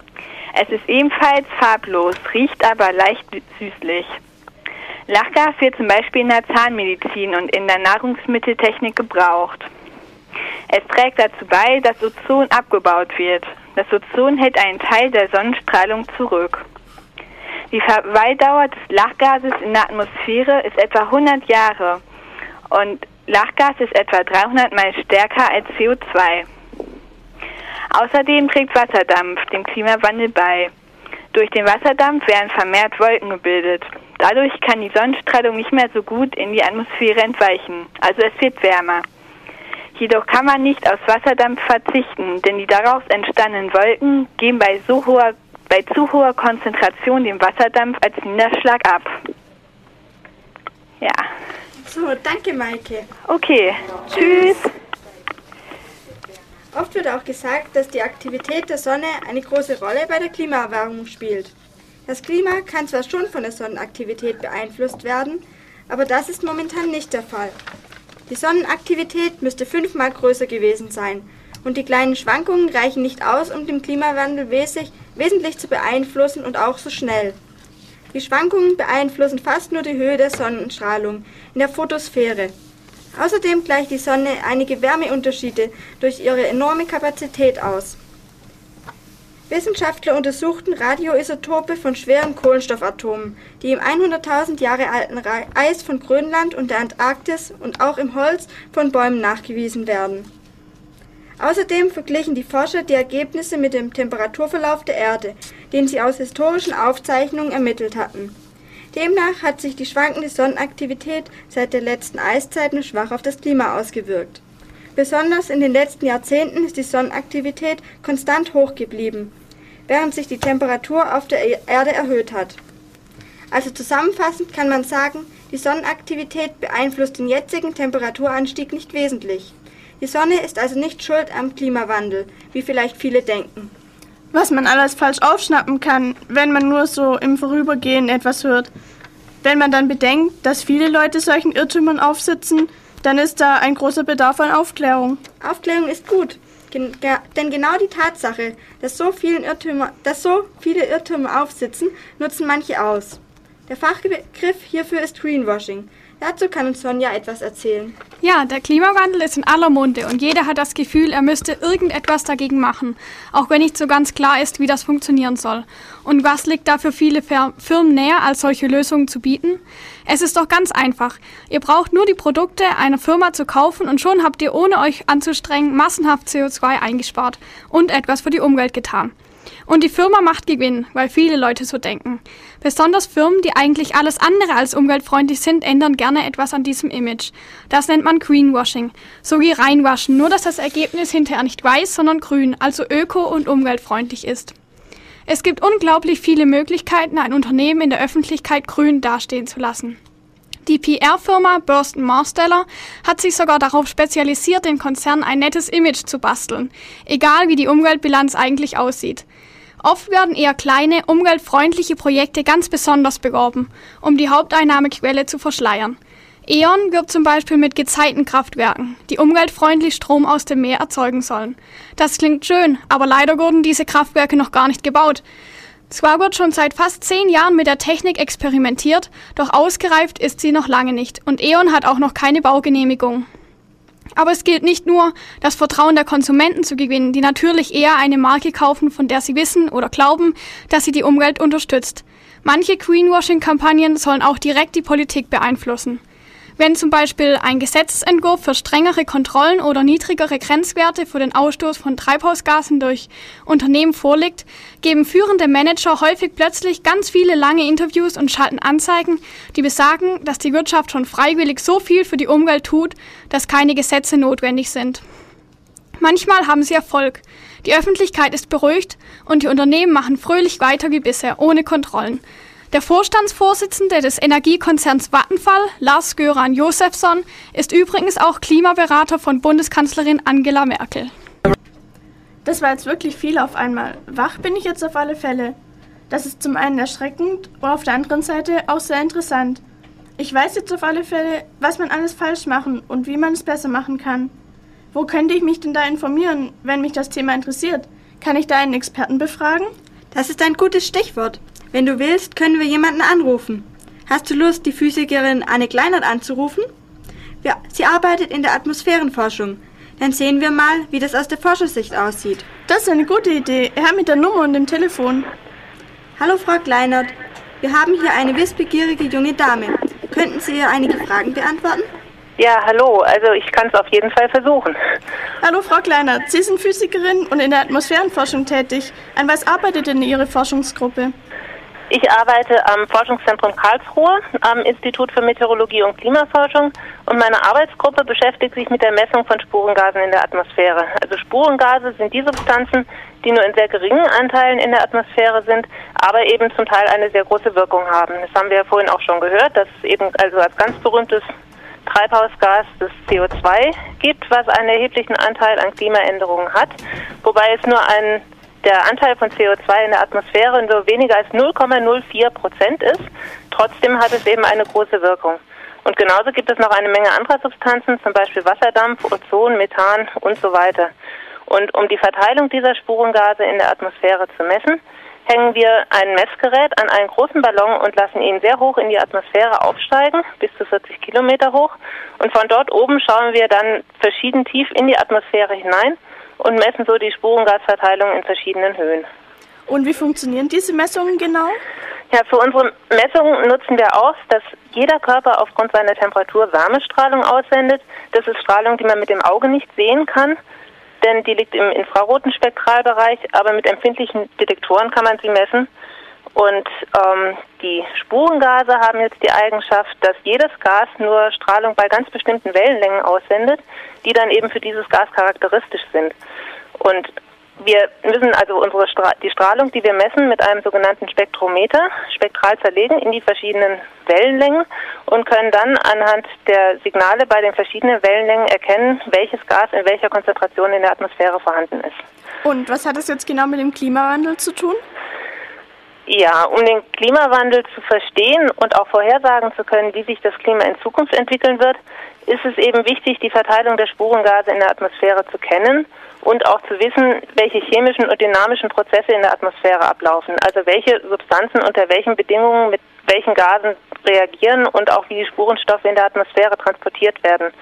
Es ist ebenfalls farblos, riecht aber leicht süßlich. Lachgas wird zum Beispiel in der Zahnmedizin und in der Nahrungsmitteltechnik gebraucht. Es trägt dazu bei, dass Ozon abgebaut wird. Das Ozon hält einen Teil der Sonnenstrahlung zurück. Die Verweildauer des Lachgases in der Atmosphäre ist etwa 100 Jahre und Lachgas ist etwa 300 mal stärker als CO2. Außerdem trägt Wasserdampf dem Klimawandel bei. Durch den Wasserdampf werden vermehrt Wolken gebildet. Dadurch kann die Sonnenstrahlung nicht mehr so gut in die Atmosphäre entweichen, also es wird wärmer. Jedoch kann man nicht auf Wasserdampf verzichten, denn die daraus entstandenen Wolken geben bei, so hoher, bei zu hoher Konzentration den Wasserdampf als Niederschlag ab. Ja. So, danke Maike. Okay, tschüss. Oft wird auch gesagt, dass die Aktivität der Sonne eine große Rolle bei der Klimaerwärmung spielt. Das Klima kann zwar schon von der Sonnenaktivität beeinflusst werden, aber das ist momentan nicht der Fall. Die Sonnenaktivität müsste fünfmal größer gewesen sein und die kleinen Schwankungen reichen nicht aus, um den Klimawandel wesentlich zu beeinflussen und auch so schnell. Die Schwankungen beeinflussen fast nur die Höhe der Sonnenstrahlung in der Photosphäre. Außerdem gleicht die Sonne einige Wärmeunterschiede durch ihre enorme Kapazität aus. Wissenschaftler untersuchten Radioisotope von schweren Kohlenstoffatomen, die im 100.000 Jahre alten Eis von Grönland und der Antarktis und auch im Holz von Bäumen nachgewiesen werden. Außerdem verglichen die Forscher die Ergebnisse mit dem Temperaturverlauf der Erde, den sie aus historischen Aufzeichnungen ermittelt hatten. Demnach hat sich die schwankende Sonnenaktivität seit der letzten Eiszeit nur schwach auf das Klima ausgewirkt. Besonders in den letzten Jahrzehnten ist die Sonnenaktivität konstant hoch geblieben, während sich die Temperatur auf der Erde erhöht hat. Also zusammenfassend kann man sagen, die Sonnenaktivität beeinflusst den jetzigen Temperaturanstieg nicht wesentlich. Die Sonne ist also nicht schuld am Klimawandel, wie vielleicht viele denken. Was man alles falsch aufschnappen kann, wenn man nur so im Vorübergehen etwas hört. Wenn man dann bedenkt, dass viele Leute solchen Irrtümern aufsitzen, dann ist da ein großer Bedarf an Aufklärung. Aufklärung ist gut, gen denn genau die Tatsache, dass so, Irrtümer, dass so viele Irrtümer aufsitzen, nutzen manche aus. Der Fachbegriff hierfür ist Greenwashing. Dazu kann uns Sonja etwas erzählen. Ja, der Klimawandel ist in aller Munde und jeder hat das Gefühl, er müsste irgendetwas dagegen machen, auch wenn nicht so ganz klar ist, wie das funktionieren soll. Und was liegt da für viele Firmen näher, als solche Lösungen zu bieten? Es ist doch ganz einfach. Ihr braucht nur die Produkte einer Firma zu kaufen und schon habt ihr ohne euch anzustrengen massenhaft CO2 eingespart und etwas für die Umwelt getan. Und die Firma macht Gewinn, weil viele Leute so denken. Besonders Firmen, die eigentlich alles andere als umweltfreundlich sind, ändern gerne etwas an diesem Image. Das nennt man Greenwashing. So wie reinwaschen, nur dass das Ergebnis hinterher nicht weiß, sondern grün, also öko- und umweltfreundlich ist. Es gibt unglaublich viele Möglichkeiten, ein Unternehmen in der Öffentlichkeit grün dastehen zu lassen. Die PR-Firma Bursten Marsteller hat sich sogar darauf spezialisiert, den Konzern ein nettes Image zu basteln, egal wie die Umweltbilanz eigentlich aussieht. Oft werden eher kleine, umweltfreundliche Projekte ganz besonders beworben, um die Haupteinnahmequelle zu verschleiern. E.ON wirbt zum Beispiel mit Gezeitenkraftwerken, die umweltfreundlich Strom aus dem Meer erzeugen sollen. Das klingt schön, aber leider wurden diese Kraftwerke noch gar nicht gebaut. Zwar wird schon seit fast zehn Jahren mit der Technik experimentiert, doch ausgereift ist sie noch lange nicht und E.ON hat auch noch keine Baugenehmigung. Aber es gilt nicht nur, das Vertrauen der Konsumenten zu gewinnen, die natürlich eher eine Marke kaufen, von der sie wissen oder glauben, dass sie die Umwelt unterstützt. Manche Greenwashing-Kampagnen sollen auch direkt die Politik beeinflussen. Wenn zum Beispiel ein Gesetzentwurf für strengere Kontrollen oder niedrigere Grenzwerte für den Ausstoß von Treibhausgasen durch Unternehmen vorliegt, geben führende Manager häufig plötzlich ganz viele lange Interviews und schalten Anzeigen, die besagen, dass die Wirtschaft schon freiwillig so viel für die Umwelt tut, dass keine Gesetze notwendig sind. Manchmal haben sie Erfolg. Die Öffentlichkeit ist beruhigt und die Unternehmen machen fröhlich weiter wie bisher, ohne Kontrollen. Der Vorstandsvorsitzende des Energiekonzerns Vattenfall, Lars Göran Josefsson, ist übrigens auch Klimaberater von Bundeskanzlerin Angela Merkel. Das war jetzt wirklich viel auf einmal. Wach bin ich jetzt auf alle Fälle. Das ist zum einen erschreckend und auf der anderen Seite auch sehr interessant. Ich weiß jetzt auf alle Fälle, was man alles falsch machen und wie man es besser machen kann. Wo könnte ich mich denn da informieren, wenn mich das Thema interessiert? Kann ich da einen Experten befragen? Das ist ein gutes Stichwort. Wenn du willst, können wir jemanden anrufen. Hast du Lust, die Physikerin Anne Kleinert anzurufen? Wir, sie arbeitet in der Atmosphärenforschung. Dann sehen wir mal, wie das aus der Forschersicht aussieht. Das ist eine gute Idee. Her mit der Nummer und dem Telefon. Hallo, Frau Kleinert. Wir haben hier eine wissbegierige junge Dame. Könnten Sie ihr einige Fragen beantworten? Ja, hallo. Also ich kann es auf jeden Fall versuchen. Hallo, Frau Kleinert. Sie sind Physikerin und in der Atmosphärenforschung tätig. An was arbeitet denn Ihre Forschungsgruppe? Ich arbeite am Forschungszentrum Karlsruhe, am Institut für Meteorologie und Klimaforschung und meine Arbeitsgruppe beschäftigt sich mit der Messung von Spurengasen in der Atmosphäre. Also Spurengase sind die Substanzen, die nur in sehr geringen Anteilen in der Atmosphäre sind, aber eben zum Teil eine sehr große Wirkung haben. Das haben wir ja vorhin auch schon gehört, dass es eben also als ganz berühmtes Treibhausgas das CO2 gibt, was einen erheblichen Anteil an Klimaänderungen hat, wobei es nur ein der Anteil von CO2 in der Atmosphäre so weniger als 0,04 Prozent ist. Trotzdem hat es eben eine große Wirkung. Und genauso gibt es noch eine Menge anderer Substanzen, zum Beispiel Wasserdampf, Ozon, Methan und so weiter. Und um die Verteilung dieser Spurengase in der Atmosphäre zu messen, hängen wir ein Messgerät an einen großen Ballon und lassen ihn sehr hoch in die Atmosphäre aufsteigen, bis zu 40 Kilometer hoch. Und von dort oben schauen wir dann verschieden tief in die Atmosphäre hinein und messen so die Spurengasverteilung in verschiedenen Höhen. Und wie funktionieren diese Messungen genau? Ja, für unsere Messungen nutzen wir aus, dass jeder Körper aufgrund seiner Temperatur Wärmestrahlung aussendet. Das ist Strahlung, die man mit dem Auge nicht sehen kann denn die liegt im infraroten Spektralbereich, aber mit empfindlichen Detektoren kann man sie messen. Und ähm, die Spurengase haben jetzt die Eigenschaft, dass jedes Gas nur Strahlung bei ganz bestimmten Wellenlängen aussendet, die dann eben für dieses Gas charakteristisch sind. Und wir müssen also unsere Stra die Strahlung, die wir messen, mit einem sogenannten Spektrometer spektral zerlegen in die verschiedenen Wellenlängen und können dann anhand der Signale bei den verschiedenen Wellenlängen erkennen, welches Gas in welcher Konzentration in der Atmosphäre vorhanden ist. Und was hat das jetzt genau mit dem Klimawandel zu tun? Ja, um den Klimawandel zu verstehen und auch vorhersagen zu können, wie sich das Klima in Zukunft entwickeln wird, ist es eben wichtig, die Verteilung der Spurengase in der Atmosphäre zu kennen und auch zu wissen, welche chemischen und dynamischen Prozesse in der Atmosphäre ablaufen. Also welche Substanzen unter welchen Bedingungen mit welchen Gasen reagieren und auch wie die Spurenstoffe in der Atmosphäre transportiert werden.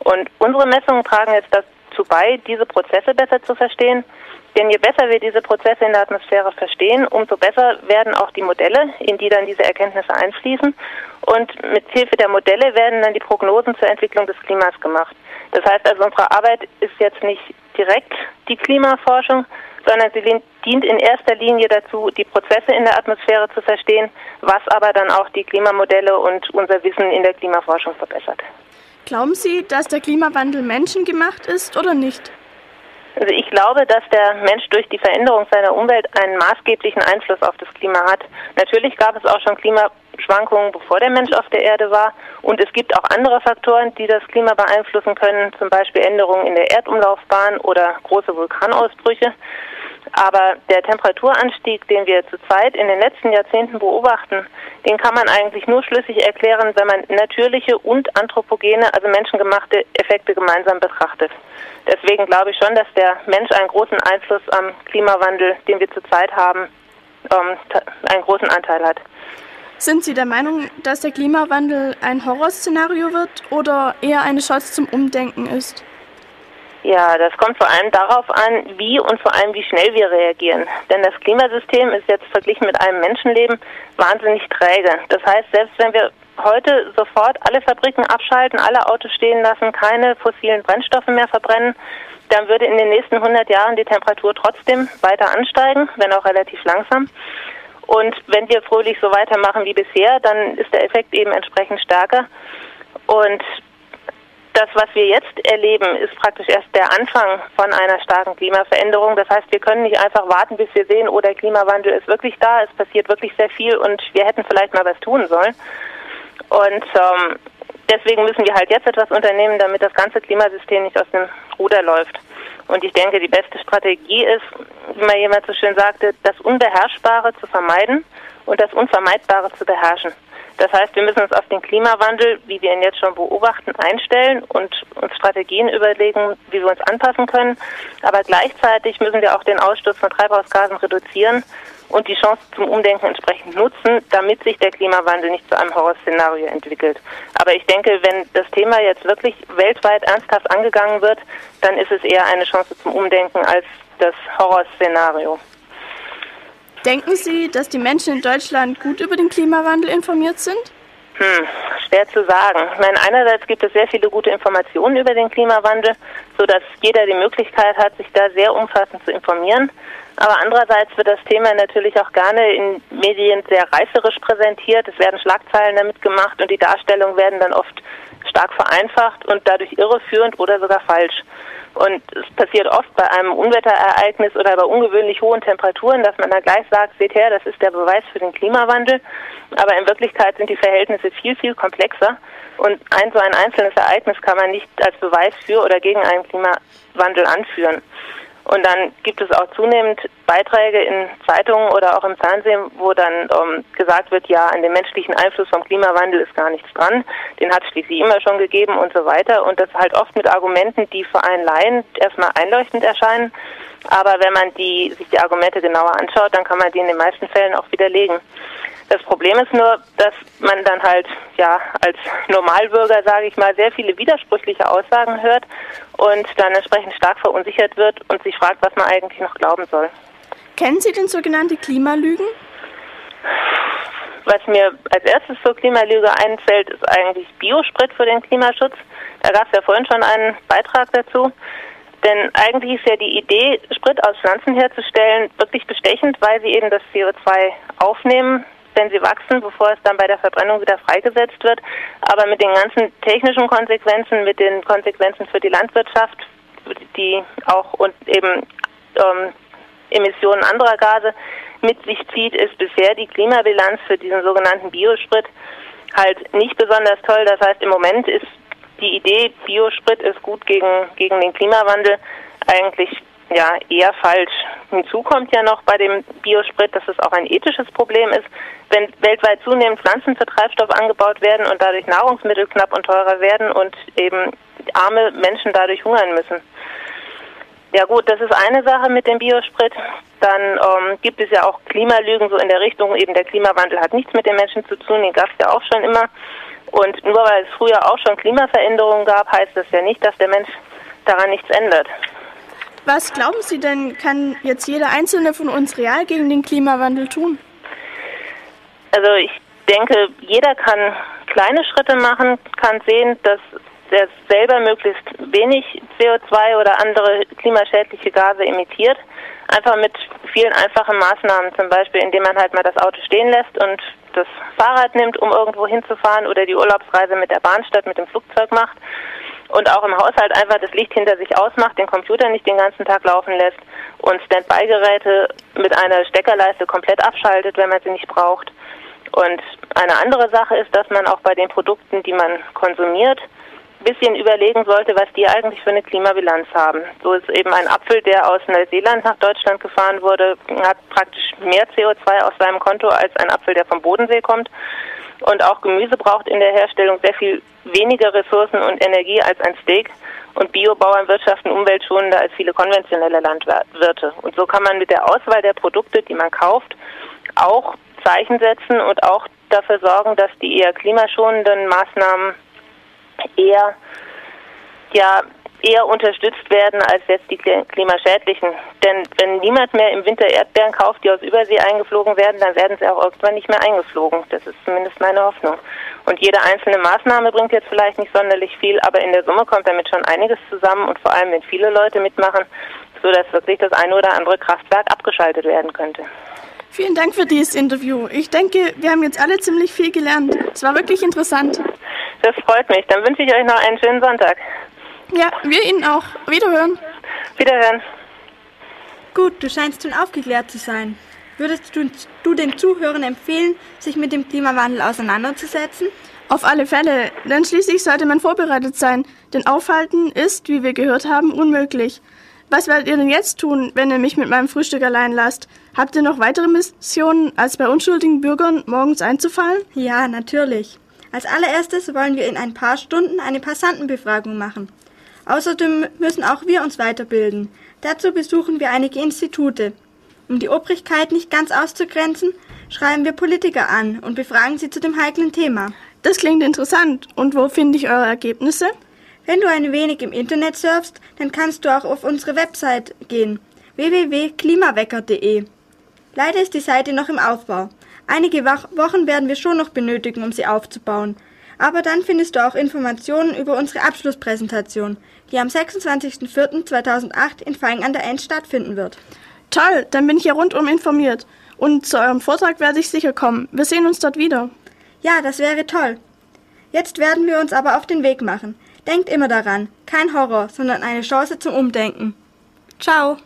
Und unsere Messungen tragen jetzt dazu bei, diese Prozesse besser zu verstehen. Denn je besser wir diese Prozesse in der Atmosphäre verstehen, umso besser werden auch die Modelle, in die dann diese Erkenntnisse einfließen. Und mit Hilfe der Modelle werden dann die Prognosen zur Entwicklung des Klimas gemacht. Das heißt also, unsere Arbeit ist jetzt nicht direkt die Klimaforschung, sondern sie dient in erster Linie dazu, die Prozesse in der Atmosphäre zu verstehen, was aber dann auch die Klimamodelle und unser Wissen in der Klimaforschung verbessert. Glauben Sie, dass der Klimawandel menschengemacht ist oder nicht? Also ich glaube, dass der Mensch durch die Veränderung seiner Umwelt einen maßgeblichen Einfluss auf das Klima hat. Natürlich gab es auch schon Klimaschwankungen, bevor der Mensch auf der Erde war. Und es gibt auch andere Faktoren, die das Klima beeinflussen können, zum Beispiel Änderungen in der Erdumlaufbahn oder große Vulkanausbrüche. Aber der Temperaturanstieg, den wir zurzeit in den letzten Jahrzehnten beobachten, den kann man eigentlich nur schlüssig erklären, wenn man natürliche und anthropogene, also menschengemachte Effekte gemeinsam betrachtet. Deswegen glaube ich schon, dass der Mensch einen großen Einfluss am Klimawandel, den wir zurzeit haben, ähm, einen großen Anteil hat. Sind Sie der Meinung, dass der Klimawandel ein Horrorszenario wird oder eher eine Chance zum Umdenken ist? Ja, das kommt vor allem darauf an, wie und vor allem wie schnell wir reagieren. Denn das Klimasystem ist jetzt verglichen mit einem Menschenleben wahnsinnig träge. Das heißt, selbst wenn wir heute sofort alle Fabriken abschalten, alle Autos stehen lassen, keine fossilen Brennstoffe mehr verbrennen, dann würde in den nächsten 100 Jahren die Temperatur trotzdem weiter ansteigen, wenn auch relativ langsam. Und wenn wir fröhlich so weitermachen wie bisher, dann ist der Effekt eben entsprechend stärker. Und das, was wir jetzt erleben, ist praktisch erst der Anfang von einer starken Klimaveränderung. Das heißt, wir können nicht einfach warten, bis wir sehen, oh, der Klimawandel ist wirklich da, es passiert wirklich sehr viel und wir hätten vielleicht mal was tun sollen. Und ähm, deswegen müssen wir halt jetzt etwas unternehmen, damit das ganze Klimasystem nicht aus dem Ruder läuft. Und ich denke, die beste Strategie ist, wie mal jemand so schön sagte, das Unbeherrschbare zu vermeiden und das Unvermeidbare zu beherrschen. Das heißt, wir müssen uns auf den Klimawandel, wie wir ihn jetzt schon beobachten, einstellen und uns Strategien überlegen, wie wir uns anpassen können. Aber gleichzeitig müssen wir auch den Ausstoß von Treibhausgasen reduzieren und die Chance zum Umdenken entsprechend nutzen, damit sich der Klimawandel nicht zu einem Horrorszenario entwickelt. Aber ich denke, wenn das Thema jetzt wirklich weltweit ernsthaft angegangen wird, dann ist es eher eine Chance zum Umdenken als das Horrorszenario. Denken Sie, dass die Menschen in Deutschland gut über den Klimawandel informiert sind? Hm, schwer zu sagen. Ich meine, einerseits gibt es sehr viele gute Informationen über den Klimawandel, sodass jeder die Möglichkeit hat, sich da sehr umfassend zu informieren. Aber andererseits wird das Thema natürlich auch gerne in Medien sehr reißerisch präsentiert. Es werden Schlagzeilen damit gemacht und die Darstellungen werden dann oft stark vereinfacht und dadurch irreführend oder sogar falsch. Und es passiert oft bei einem Unwetterereignis oder bei ungewöhnlich hohen Temperaturen, dass man da gleich sagt, seht her, das ist der Beweis für den Klimawandel. Aber in Wirklichkeit sind die Verhältnisse viel, viel komplexer. Und ein so ein einzelnes Ereignis kann man nicht als Beweis für oder gegen einen Klimawandel anführen. Und dann gibt es auch zunehmend Beiträge in Zeitungen oder auch im Fernsehen, wo dann ähm, gesagt wird, ja, an dem menschlichen Einfluss vom Klimawandel ist gar nichts dran. Den hat es schließlich immer schon gegeben und so weiter. Und das halt oft mit Argumenten, die für einen Laien erstmal einleuchtend erscheinen. Aber wenn man die, sich die Argumente genauer anschaut, dann kann man die in den meisten Fällen auch widerlegen. Das Problem ist nur, dass man dann halt ja als Normalbürger, sage ich mal, sehr viele widersprüchliche Aussagen hört und dann entsprechend stark verunsichert wird und sich fragt, was man eigentlich noch glauben soll. Kennen Sie denn sogenannte Klimalügen? Was mir als erstes zur Klimalüge einfällt, ist eigentlich Biosprit für den Klimaschutz. Da gab es ja vorhin schon einen Beitrag dazu. Denn eigentlich ist ja die Idee, Sprit aus Pflanzen herzustellen, wirklich bestechend, weil sie eben das CO2 aufnehmen, wenn sie wachsen, bevor es dann bei der Verbrennung wieder freigesetzt wird. Aber mit den ganzen technischen Konsequenzen, mit den Konsequenzen für die Landwirtschaft, die auch und eben ähm, Emissionen anderer Gase mit sich zieht, ist bisher die Klimabilanz für diesen sogenannten Biosprit halt nicht besonders toll. Das heißt, im Moment ist die Idee, Biosprit ist gut gegen, gegen den Klimawandel, eigentlich ja eher falsch. Hinzu kommt ja noch bei dem Biosprit, dass es auch ein ethisches Problem ist, wenn weltweit zunehmend Pflanzen für Treibstoff angebaut werden und dadurch Nahrungsmittel knapp und teurer werden und eben arme Menschen dadurch hungern müssen. Ja gut, das ist eine Sache mit dem Biosprit. Dann ähm, gibt es ja auch Klimalügen so in der Richtung, eben der Klimawandel hat nichts mit den Menschen zu tun, den gab es ja auch schon immer. Und nur weil es früher auch schon Klimaveränderungen gab, heißt das ja nicht, dass der Mensch daran nichts ändert. Was glauben Sie denn, kann jetzt jeder Einzelne von uns real gegen den Klimawandel tun? Also ich denke, jeder kann kleine Schritte machen, kann sehen, dass er selber möglichst wenig CO2 oder andere klimaschädliche Gase emittiert. Einfach mit vielen einfachen Maßnahmen, zum Beispiel indem man halt mal das Auto stehen lässt und das Fahrrad nimmt, um irgendwo hinzufahren oder die Urlaubsreise mit der Bahn statt mit dem Flugzeug macht und auch im Haushalt einfach das Licht hinter sich ausmacht, den Computer nicht den ganzen Tag laufen lässt und Standby-Geräte mit einer Steckerleiste komplett abschaltet, wenn man sie nicht braucht. Und eine andere Sache ist, dass man auch bei den Produkten, die man konsumiert, ein bisschen überlegen sollte, was die eigentlich für eine Klimabilanz haben. So ist eben ein Apfel, der aus Neuseeland nach Deutschland gefahren wurde, hat praktisch mehr CO2 aus seinem Konto als ein Apfel, der vom Bodensee kommt. Und auch Gemüse braucht in der Herstellung sehr viel weniger Ressourcen und Energie als ein Steak. Und Biobauern wirtschaften umweltschonender als viele konventionelle Landwirte. Und so kann man mit der Auswahl der Produkte, die man kauft, auch Zeichen setzen und auch dafür sorgen, dass die eher klimaschonenden Maßnahmen eher ja eher unterstützt werden als jetzt die klimaschädlichen. Denn wenn niemand mehr im Winter Erdbeeren kauft, die aus Übersee eingeflogen werden, dann werden sie auch irgendwann nicht mehr eingeflogen. Das ist zumindest meine Hoffnung. Und jede einzelne Maßnahme bringt jetzt vielleicht nicht sonderlich viel, aber in der Summe kommt damit schon einiges zusammen und vor allem, wenn viele Leute mitmachen, sodass wirklich das eine oder andere Kraftwerk abgeschaltet werden könnte. Vielen Dank für dieses Interview. Ich denke, wir haben jetzt alle ziemlich viel gelernt. Es war wirklich interessant. Das freut mich. Dann wünsche ich euch noch einen schönen Sonntag. Ja, wir Ihnen auch. Wiederhören. Wiederhören. Gut, du scheinst schon aufgeklärt zu sein. Würdest du, du den Zuhörern empfehlen, sich mit dem Klimawandel auseinanderzusetzen? Auf alle Fälle, denn schließlich sollte man vorbereitet sein. Denn aufhalten ist, wie wir gehört haben, unmöglich. Was werdet ihr denn jetzt tun, wenn ihr mich mit meinem Frühstück allein lasst? Habt ihr noch weitere Missionen, als bei unschuldigen Bürgern morgens einzufallen? Ja, natürlich. Als allererstes wollen wir in ein paar Stunden eine Passantenbefragung machen. Außerdem müssen auch wir uns weiterbilden. Dazu besuchen wir einige Institute. Um die Obrigkeit nicht ganz auszugrenzen, schreiben wir Politiker an und befragen sie zu dem heiklen Thema. Das klingt interessant. Und wo finde ich eure Ergebnisse? Wenn du ein wenig im Internet surfst, dann kannst du auch auf unsere Website gehen www.klimawecker.de. Leider ist die Seite noch im Aufbau. Einige Wochen werden wir schon noch benötigen, um sie aufzubauen. Aber dann findest du auch Informationen über unsere Abschlusspräsentation, die am 26.04.2008 in Feing an der End stattfinden wird. Toll, dann bin ich ja rundum informiert. Und zu eurem Vortrag werde ich sicher kommen. Wir sehen uns dort wieder. Ja, das wäre toll. Jetzt werden wir uns aber auf den Weg machen. Denkt immer daran, kein Horror, sondern eine Chance zum Umdenken. Ciao.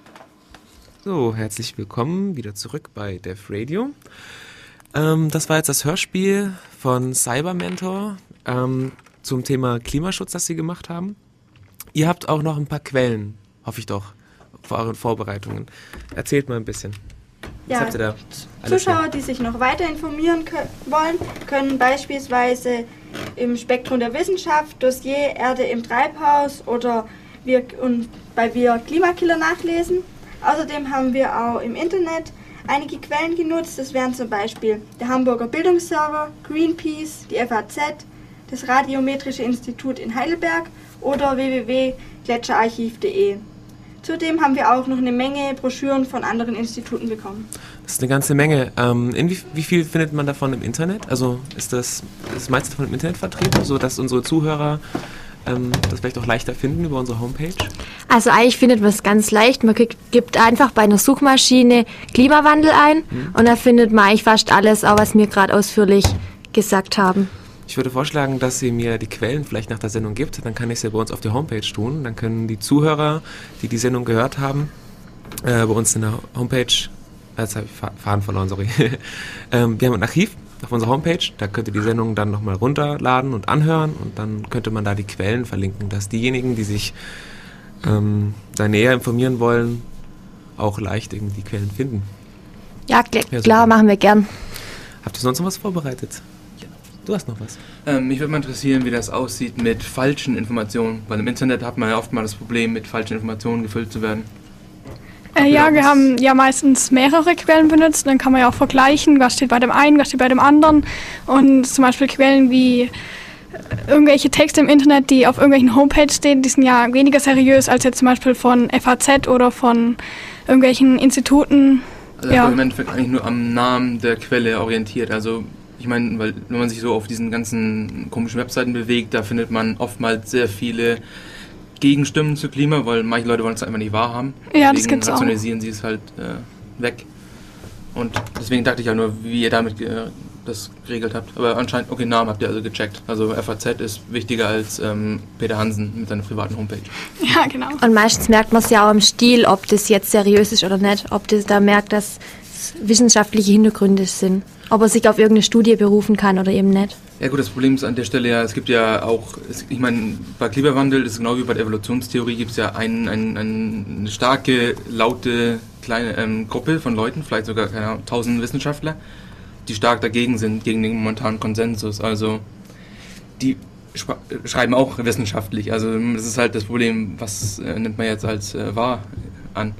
So, herzlich willkommen wieder zurück bei Dev Radio. Ähm, das war jetzt das Hörspiel von Cyber Mentor ähm, zum Thema Klimaschutz, das Sie gemacht haben. Ihr habt auch noch ein paar Quellen, hoffe ich doch, für eure Vorbereitungen. Erzählt mal ein bisschen. Ja, Zuschauer, die sich noch weiter informieren können, wollen, können beispielsweise im Spektrum der Wissenschaft Dossier Erde im Treibhaus oder wir, und bei Wir Klimakiller nachlesen. Außerdem haben wir auch im Internet einige Quellen genutzt. Das wären zum Beispiel der Hamburger Bildungsserver, Greenpeace, die FAZ, das Radiometrische Institut in Heidelberg oder www.gletscherarchiv.de. Zudem haben wir auch noch eine Menge Broschüren von anderen Instituten bekommen. Das ist eine ganze Menge. Ähm, in wie, wie, viel findet man davon im Internet? Also ist das das meiste davon im Internet vertreten, sodass unsere Zuhörer ähm, das vielleicht auch leichter finden über unsere Homepage? Also eigentlich findet man es ganz leicht. Man gibt einfach bei einer Suchmaschine Klimawandel ein mhm. und da findet man eigentlich fast alles, auch was wir gerade ausführlich gesagt haben. Ich würde vorschlagen, dass Sie mir die Quellen vielleicht nach der Sendung gibt. Dann kann ich sie bei uns auf der Homepage tun. Dann können die Zuhörer, die die Sendung gehört haben, äh, bei uns in der Homepage, äh, jetzt habe ich Faden verloren, sorry. ähm, wir haben ein Archiv auf unserer Homepage. Da könnt ihr die Sendung dann nochmal runterladen und anhören. Und dann könnte man da die Quellen verlinken, dass diejenigen, die sich ähm, da näher informieren wollen, auch leicht irgendwie die Quellen finden. Ja, klar, ja, klar machen wir gern. Habt ihr sonst noch was vorbereitet? Du hast noch was. Ähm, mich würde mal interessieren, wie das aussieht mit falschen Informationen. Weil im Internet hat man ja oft mal das Problem, mit falschen Informationen gefüllt zu werden. Äh, ja, wir haben ja meistens mehrere Quellen benutzt. Dann kann man ja auch vergleichen, was steht bei dem einen, was steht bei dem anderen. Und zum Beispiel Quellen wie äh, irgendwelche Texte im Internet, die auf irgendwelchen Homepages stehen, die sind ja weniger seriös als jetzt zum Beispiel von FAZ oder von irgendwelchen Instituten. Also ja. im Endeffekt eigentlich nur am Namen der Quelle orientiert. Also ich meine, weil wenn man sich so auf diesen ganzen komischen Webseiten bewegt, da findet man oftmals sehr viele Gegenstimmen zu Klima, weil manche Leute wollen es einfach nicht wahrhaben. Ja, deswegen das gibt's rationalisieren auch. sie es halt äh, weg. Und deswegen dachte ich ja nur, wie ihr damit äh, das geregelt habt. Aber anscheinend, okay, Namen habt ihr also gecheckt. Also FAZ ist wichtiger als ähm, Peter Hansen mit seiner privaten Homepage. Ja, genau. Und meistens merkt man es ja auch im Stil, ob das jetzt seriös ist oder nicht. Ob das da merkt, dass wissenschaftliche Hintergründe sind ob er sich auf irgendeine Studie berufen kann oder eben nicht. Ja gut, das Problem ist an der Stelle ja, es gibt ja auch, ich meine, bei Klimawandel ist es genau wie bei der Evolutionstheorie, gibt es ja ein, ein, eine starke, laute kleine ähm, Gruppe von Leuten, vielleicht sogar keine tausend Wissenschaftler, die stark dagegen sind, gegen den momentanen Konsensus. Also die schreiben auch wissenschaftlich. Also das ist halt das Problem, was äh, nimmt man jetzt als äh, wahr an.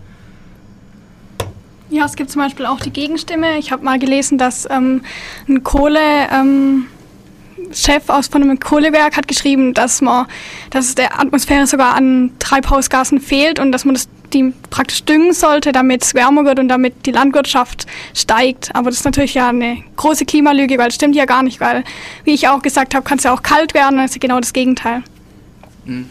Ja, es gibt zum Beispiel auch die Gegenstimme. Ich habe mal gelesen, dass ähm, ein Kohle... Ähm, Chef aus von einem Kohlewerk hat geschrieben, dass man, dass es der Atmosphäre sogar an Treibhausgasen fehlt und dass man das, die praktisch düngen sollte, damit es wärmer wird und damit die Landwirtschaft steigt. Aber das ist natürlich ja eine große Klimalüge, weil es stimmt ja gar nicht, weil, wie ich auch gesagt habe, kann es ja auch kalt werden, das ist ja genau das Gegenteil. Mhm.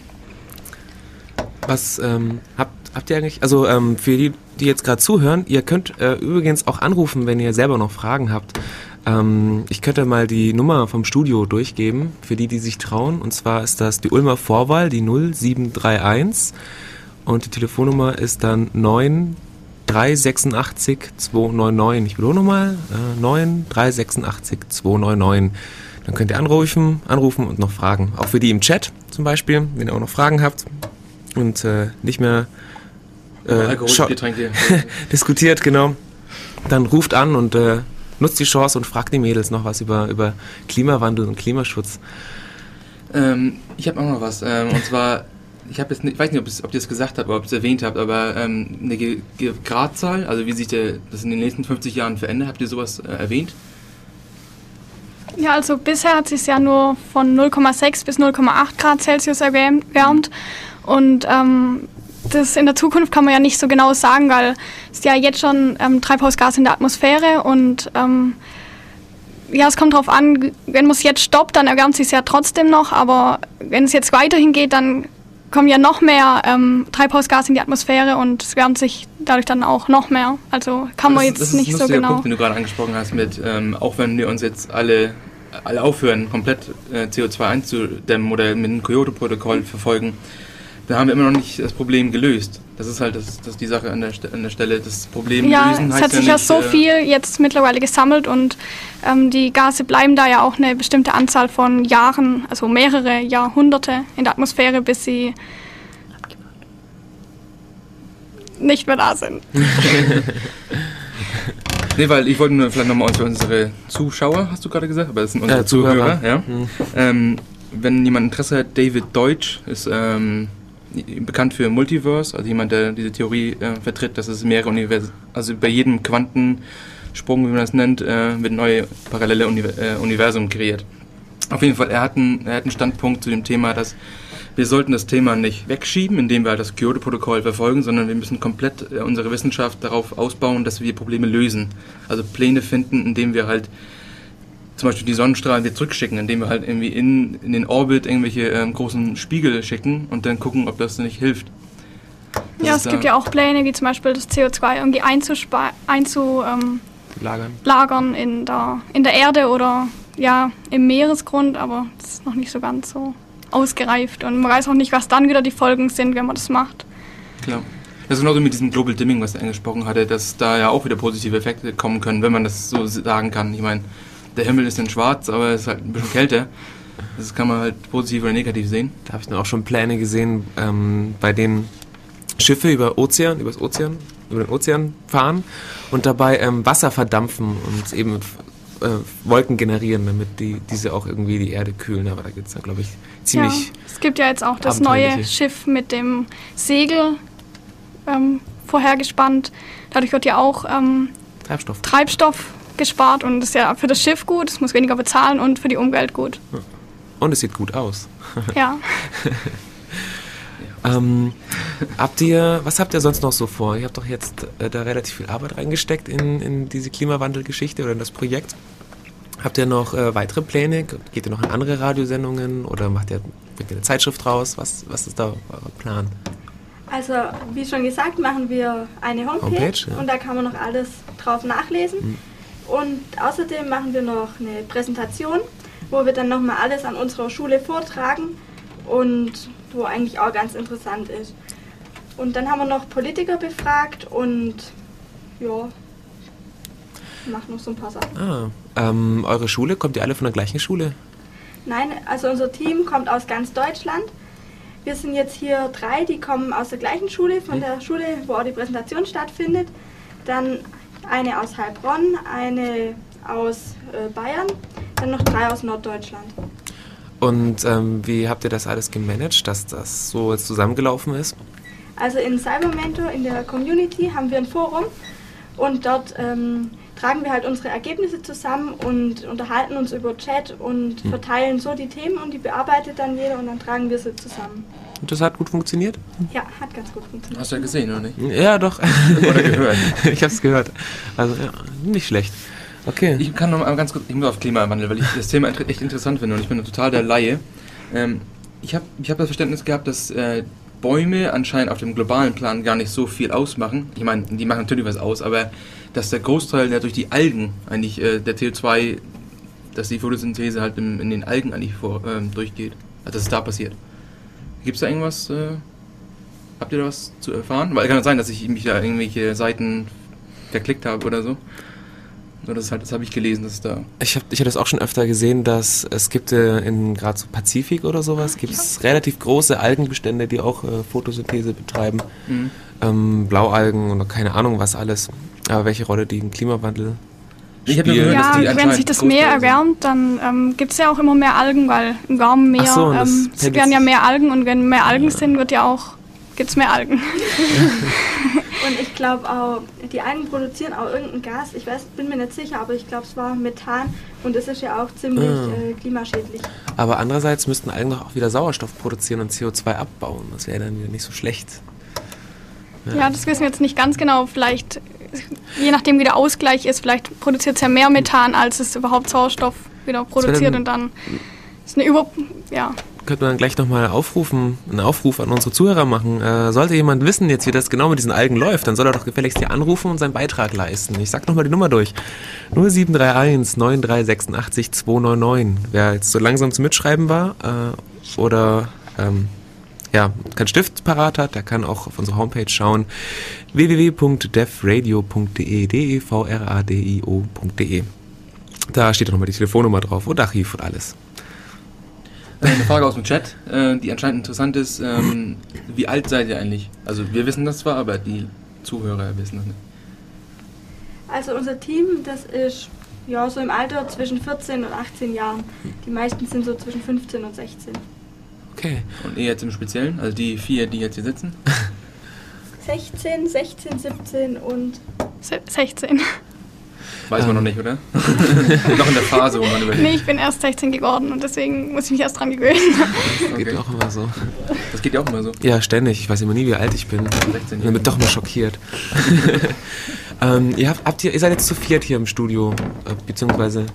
Was ähm, habt, habt ihr eigentlich, also ähm, für die, die jetzt gerade zuhören, ihr könnt äh, übrigens auch anrufen, wenn ihr selber noch Fragen habt. Ähm, ich könnte mal die Nummer vom Studio durchgeben, für die, die sich trauen. Und zwar ist das die Ulmer Vorwahl, die 0731. Und die Telefonnummer ist dann 9386 299. Ich wiederhole nochmal, äh, 9386 299. Dann könnt ihr anrufen, anrufen und noch fragen. Auch für die im Chat zum Beispiel, wenn ihr auch noch Fragen habt und äh, nicht mehr äh, diskutiert, genau. Dann ruft an und äh, nutzt die Chance und fragt die Mädels noch was über, über Klimawandel und Klimaschutz. Ähm, ich habe auch noch was. Ähm, und zwar, ich habe jetzt, nicht, ich weiß nicht, ob, es, ob ihr es gesagt habt oder ob ihr es erwähnt habt, aber ähm, eine Ge Ge Gradzahl, also wie sich der, das in den nächsten 50 Jahren verändert, habt ihr sowas äh, erwähnt? Ja, also bisher hat sich ja nur von 0,6 bis 0,8 Grad Celsius erwärmt. Und ähm, das in der Zukunft kann man ja nicht so genau sagen, weil es ja jetzt schon ähm, Treibhausgas in der Atmosphäre und ähm, ja, es kommt darauf an, wenn man es jetzt stoppt, dann erwärmt sich es ja trotzdem noch, aber wenn es jetzt weiterhin geht, dann kommen ja noch mehr ähm, Treibhausgas in die Atmosphäre und es wärmt sich dadurch dann auch noch mehr. Also kann man das, jetzt das ist nicht so lustiger genau. Punkt, den du gerade angesprochen hast, mit, ähm, auch wenn wir uns jetzt alle, alle aufhören, komplett äh, CO2 einzudämmen oder mit dem Kyoto-Protokoll verfolgen, da haben wir immer noch nicht das Problem gelöst. Das ist halt das, das die Sache an der, an der Stelle. Das Problem Ja, lösen es heißt hat sich ja nicht, so äh, viel jetzt mittlerweile gesammelt und ähm, die Gase bleiben da ja auch eine bestimmte Anzahl von Jahren, also mehrere Jahrhunderte in der Atmosphäre, bis sie nicht mehr da sind. Nee, weil ich wollte nur vielleicht nochmal für unsere Zuschauer, hast du gerade gesagt, aber das sind unsere Äh, Zuhörer. Zuhörer, ja. Mhm. Ähm, wenn jemand Interesse hat, David Deutsch ist ähm, bekannt für Multiverse, also jemand, der diese Theorie äh, vertritt, dass es mehrere Universen, also bei jedem Quantensprung, wie man das nennt, äh, wird ein neues parallele Uni äh, Universum kreiert. Auf jeden Fall, er hat, einen, er hat einen Standpunkt zu dem Thema, dass wir sollten das Thema nicht wegschieben, indem wir halt das Kyoto-Protokoll verfolgen, sondern wir müssen komplett äh, unsere Wissenschaft darauf ausbauen, dass wir Probleme lösen. Also Pläne finden, indem wir halt zum Beispiel die Sonnenstrahlen wieder zurückschicken, indem wir halt irgendwie in, in den Orbit irgendwelche ähm, großen Spiegel schicken und dann gucken, ob das nicht hilft. Das ja, es gibt ja auch Pläne, wie zum Beispiel das CO2 irgendwie einzulagern einzu, ähm, Lagern. lagern in, der, in der Erde oder ja, im Meeresgrund, aber das ist noch nicht so ganz so ausgereift und man weiß auch nicht, was dann wieder die Folgen sind, wenn man das macht. Klar. Das ist genauso mit diesem Global Dimming, was er angesprochen hatte, dass da ja auch wieder positive Effekte kommen können, wenn man das so sagen kann. Ich meine, der Himmel ist dann schwarz, aber es ist halt ein bisschen kälter. Das kann man halt positiv oder negativ sehen. Da habe ich dann auch schon Pläne gesehen, ähm, bei denen Schiffe über Ozean, übers Ozean, über den Ozean fahren und dabei ähm, Wasser verdampfen und eben äh, Wolken generieren, damit die diese auch irgendwie die Erde kühlen. Aber da gibt es dann, glaube ich, ziemlich ja, es gibt ja jetzt auch das neue Schiff mit dem Segel ähm, vorhergespannt. Dadurch wird ja auch ähm, Treibstoff. Treibstoff gespart und das ist ja für das Schiff gut, es muss weniger bezahlen und für die Umwelt gut. Und es sieht gut aus. Ja. Ähm, habt ihr, was habt ihr sonst noch so vor? Ihr habt doch jetzt äh, da relativ viel Arbeit reingesteckt in, in diese Klimawandelgeschichte oder in das Projekt. Habt ihr noch äh, weitere Pläne? Geht ihr noch in andere Radiosendungen oder macht ihr, bringt ihr eine Zeitschrift raus? Was, was ist da euer Plan? Also, wie schon gesagt, machen wir eine Homepage, Homepage, ja. und da kann man noch alles drauf nachlesen. Und außerdem machen wir noch eine Präsentation, wo wir dann nochmal alles an unserer Schule vortragen und wo eigentlich auch ganz interessant ist. Und dann haben wir noch Politiker befragt und ja, machen noch so ein paar Sachen. Ah, ähm, eure Schule, kommt ihr alle von der gleichen Schule? Nein, also unser Team kommt aus ganz Deutschland. Wir sind jetzt hier drei, die kommen aus der gleichen Schule, von der Schule, wo auch die Präsentation stattfindet. Dann eine aus Heilbronn, eine aus äh, Bayern, dann noch drei aus Norddeutschland. Und ähm, wie habt ihr das alles gemanagt, dass das so jetzt zusammengelaufen ist? Also in Cybermentor, in der Community, haben wir ein Forum und dort ähm, tragen wir halt unsere Ergebnisse zusammen und unterhalten uns über Chat und Hm. verteilen so die Themen und die bearbeitet dann jeder und dann tragen wir sie zusammen. Und das hat gut funktioniert? Ja, hat ganz gut funktioniert. Hast du ja gesehen, oder nicht? Ja, doch. Oder gehört. ich hab's gehört. Also, ja, nicht schlecht. Okay. Ich kann noch mal ganz kurz, ich muss auf Klimawandel, weil ich das Thema echt interessant finde und ich bin total der Laie. Ähm, ich habe ich hab das Verständnis gehabt, dass äh, Bäume anscheinend auf dem globalen Plan gar nicht so viel ausmachen. Ich meine, die machen natürlich was aus, aber dass der Großteil ja durch die Algen eigentlich äh, der CO2, dass die Photosynthese halt im, in den Algen eigentlich vor, ähm, durchgeht. Also dass es da passiert. Gibt es da irgendwas, äh, habt ihr da was zu erfahren? Weil kann es sein, dass ich mich da irgendwelche Seiten verklickt habe oder so. Nur das, halt, das habe ich gelesen, dass da. Ich habe ich hab das auch schon öfter gesehen, dass es gibt äh, in gerade so Pazifik oder sowas, gibt es relativ große Algenbestände, die auch äh, Photosynthese betreiben. Mhm. Ähm, Blaualgen oder keine Ahnung was alles. Aber welche Rolle die im Klimawandel Ich spielen. gehört, dass die Ja, wenn sich das Meer erwärmt, dann ähm, gibt es ja auch immer mehr Algen, weil im Gaumenmeer Ach so, ähm, es werden ja mehr Algen und wenn mehr Algen sind, wird ja auch gibt's mehr Algen. Und ich glaube auch, die Algen produzieren auch irgendein Gas. Ich weiß, bin mir nicht sicher, aber ich glaube, es war Methan und das ist ja auch ziemlich Ah. äh, klimaschädlich. Aber andererseits müssten Algen doch auch wieder Sauerstoff produzieren und CO2 abbauen. Das wäre dann wieder nicht so schlecht. Ja, das wissen wir jetzt nicht ganz genau. Vielleicht, je nachdem wie der Ausgleich ist, vielleicht produziert es ja mehr Methan, als es überhaupt Sauerstoff wieder produziert dann- und dann ist eine Über... Ja. Könnte man dann gleich nochmal aufrufen, einen Aufruf an unsere Zuhörer machen. Äh, sollte jemand wissen jetzt, wie das genau mit diesen Algen läuft, dann soll er doch gefälligst hier anrufen und seinen Beitrag leisten. Ich sag nochmal die Nummer durch. 0731 9386 299. Wer jetzt so langsam zum Mitschreiben war äh, oder ähm, ja, keinen Stift parat hat, der kann auch auf unsere Homepage schauen. www.devradio.de d-e-v-r-a-d-i-o.de Da steht nochmal die Telefonnummer drauf und Archiv und alles. Äh, Eine Frage aus dem Chat, äh, die anscheinend interessant ist. Ähm, wie alt seid ihr eigentlich? Also wir wissen das zwar, aber die Zuhörer wissen das nicht. Also unser Team, das ist ja so im Alter zwischen 14 und 18 Jahren. Die meisten sind so zwischen 15 und 16. Okay. Und ihr jetzt im Speziellen, also die vier, die jetzt hier sitzen? 16, 16, 17 und Se- 16. Weiß Ähm. man noch nicht, oder? noch in der Phase, wo man überlegt. Nee, ich bin erst 16 geworden und deswegen muss ich mich erst dran gewöhnen. Das geht mir auch immer so. Das geht ja auch immer so. Ja, ständig. Ich weiß immer nie, wie alt ich bin. 16 Ich bin doch mal schockiert. ähm, ihr, habt, habt ihr, ihr seid jetzt zu viert hier im Studio, äh, beziehungsweise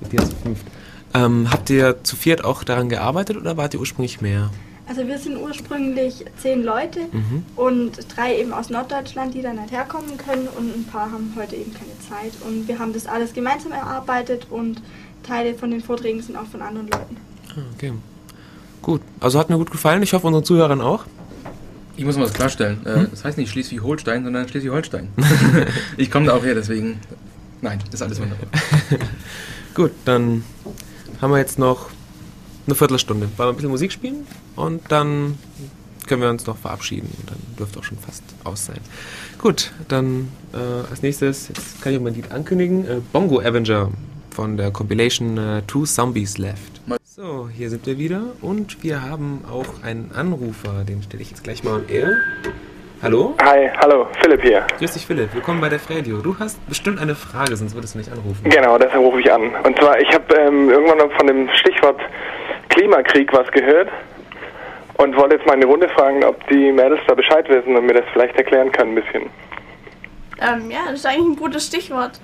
mit dir zu fünft. Ähm, habt ihr zu viert auch daran gearbeitet oder wart ihr ursprünglich mehr? Also wir sind ursprünglich zehn Leute Mhm. und drei eben aus Norddeutschland, die dann nicht herkommen können und ein paar haben heute eben keine Zeit. Und wir haben das alles gemeinsam erarbeitet und Teile von den Vorträgen sind auch von anderen Leuten. Ah, okay. Gut. Also hat mir gut gefallen. Ich hoffe unseren Zuhörern auch. Ich muss mal was klarstellen. Äh, Hm? Das heißt nicht Schleswig-Holstein, sondern Schleswig-Holstein. ich komme da auch her, deswegen. Nein, ist alles wunderbar. Gut, dann haben wir jetzt noch eine Viertelstunde. Wollen wir ein bisschen Musik spielen und dann können wir uns noch verabschieden. Und dann dürfte auch schon fast aus sein. Gut, dann äh, als nächstes, jetzt kann ich mein Lied ankündigen, äh, Bongo Avenger von der Compilation äh, Two Zombies Left. So, hier sind wir wieder und wir haben auch einen Anrufer, den stelle ich jetzt gleich mal on air. Hallo? Hi, hallo, Philipp hier. Grüß dich Philipp, willkommen bei der Radio. Du hast bestimmt eine Frage, sonst würdest du nicht anrufen. Genau, deshalb rufe ich an. Und zwar, ich habe ähm, irgendwann noch von dem Stichwort Klimakrieg was gehört und wollte jetzt mal in die Runde fragen, ob die Mädels da Bescheid wissen und mir das vielleicht erklären können ein bisschen. Ähm, ja, das ist eigentlich ein gutes Stichwort.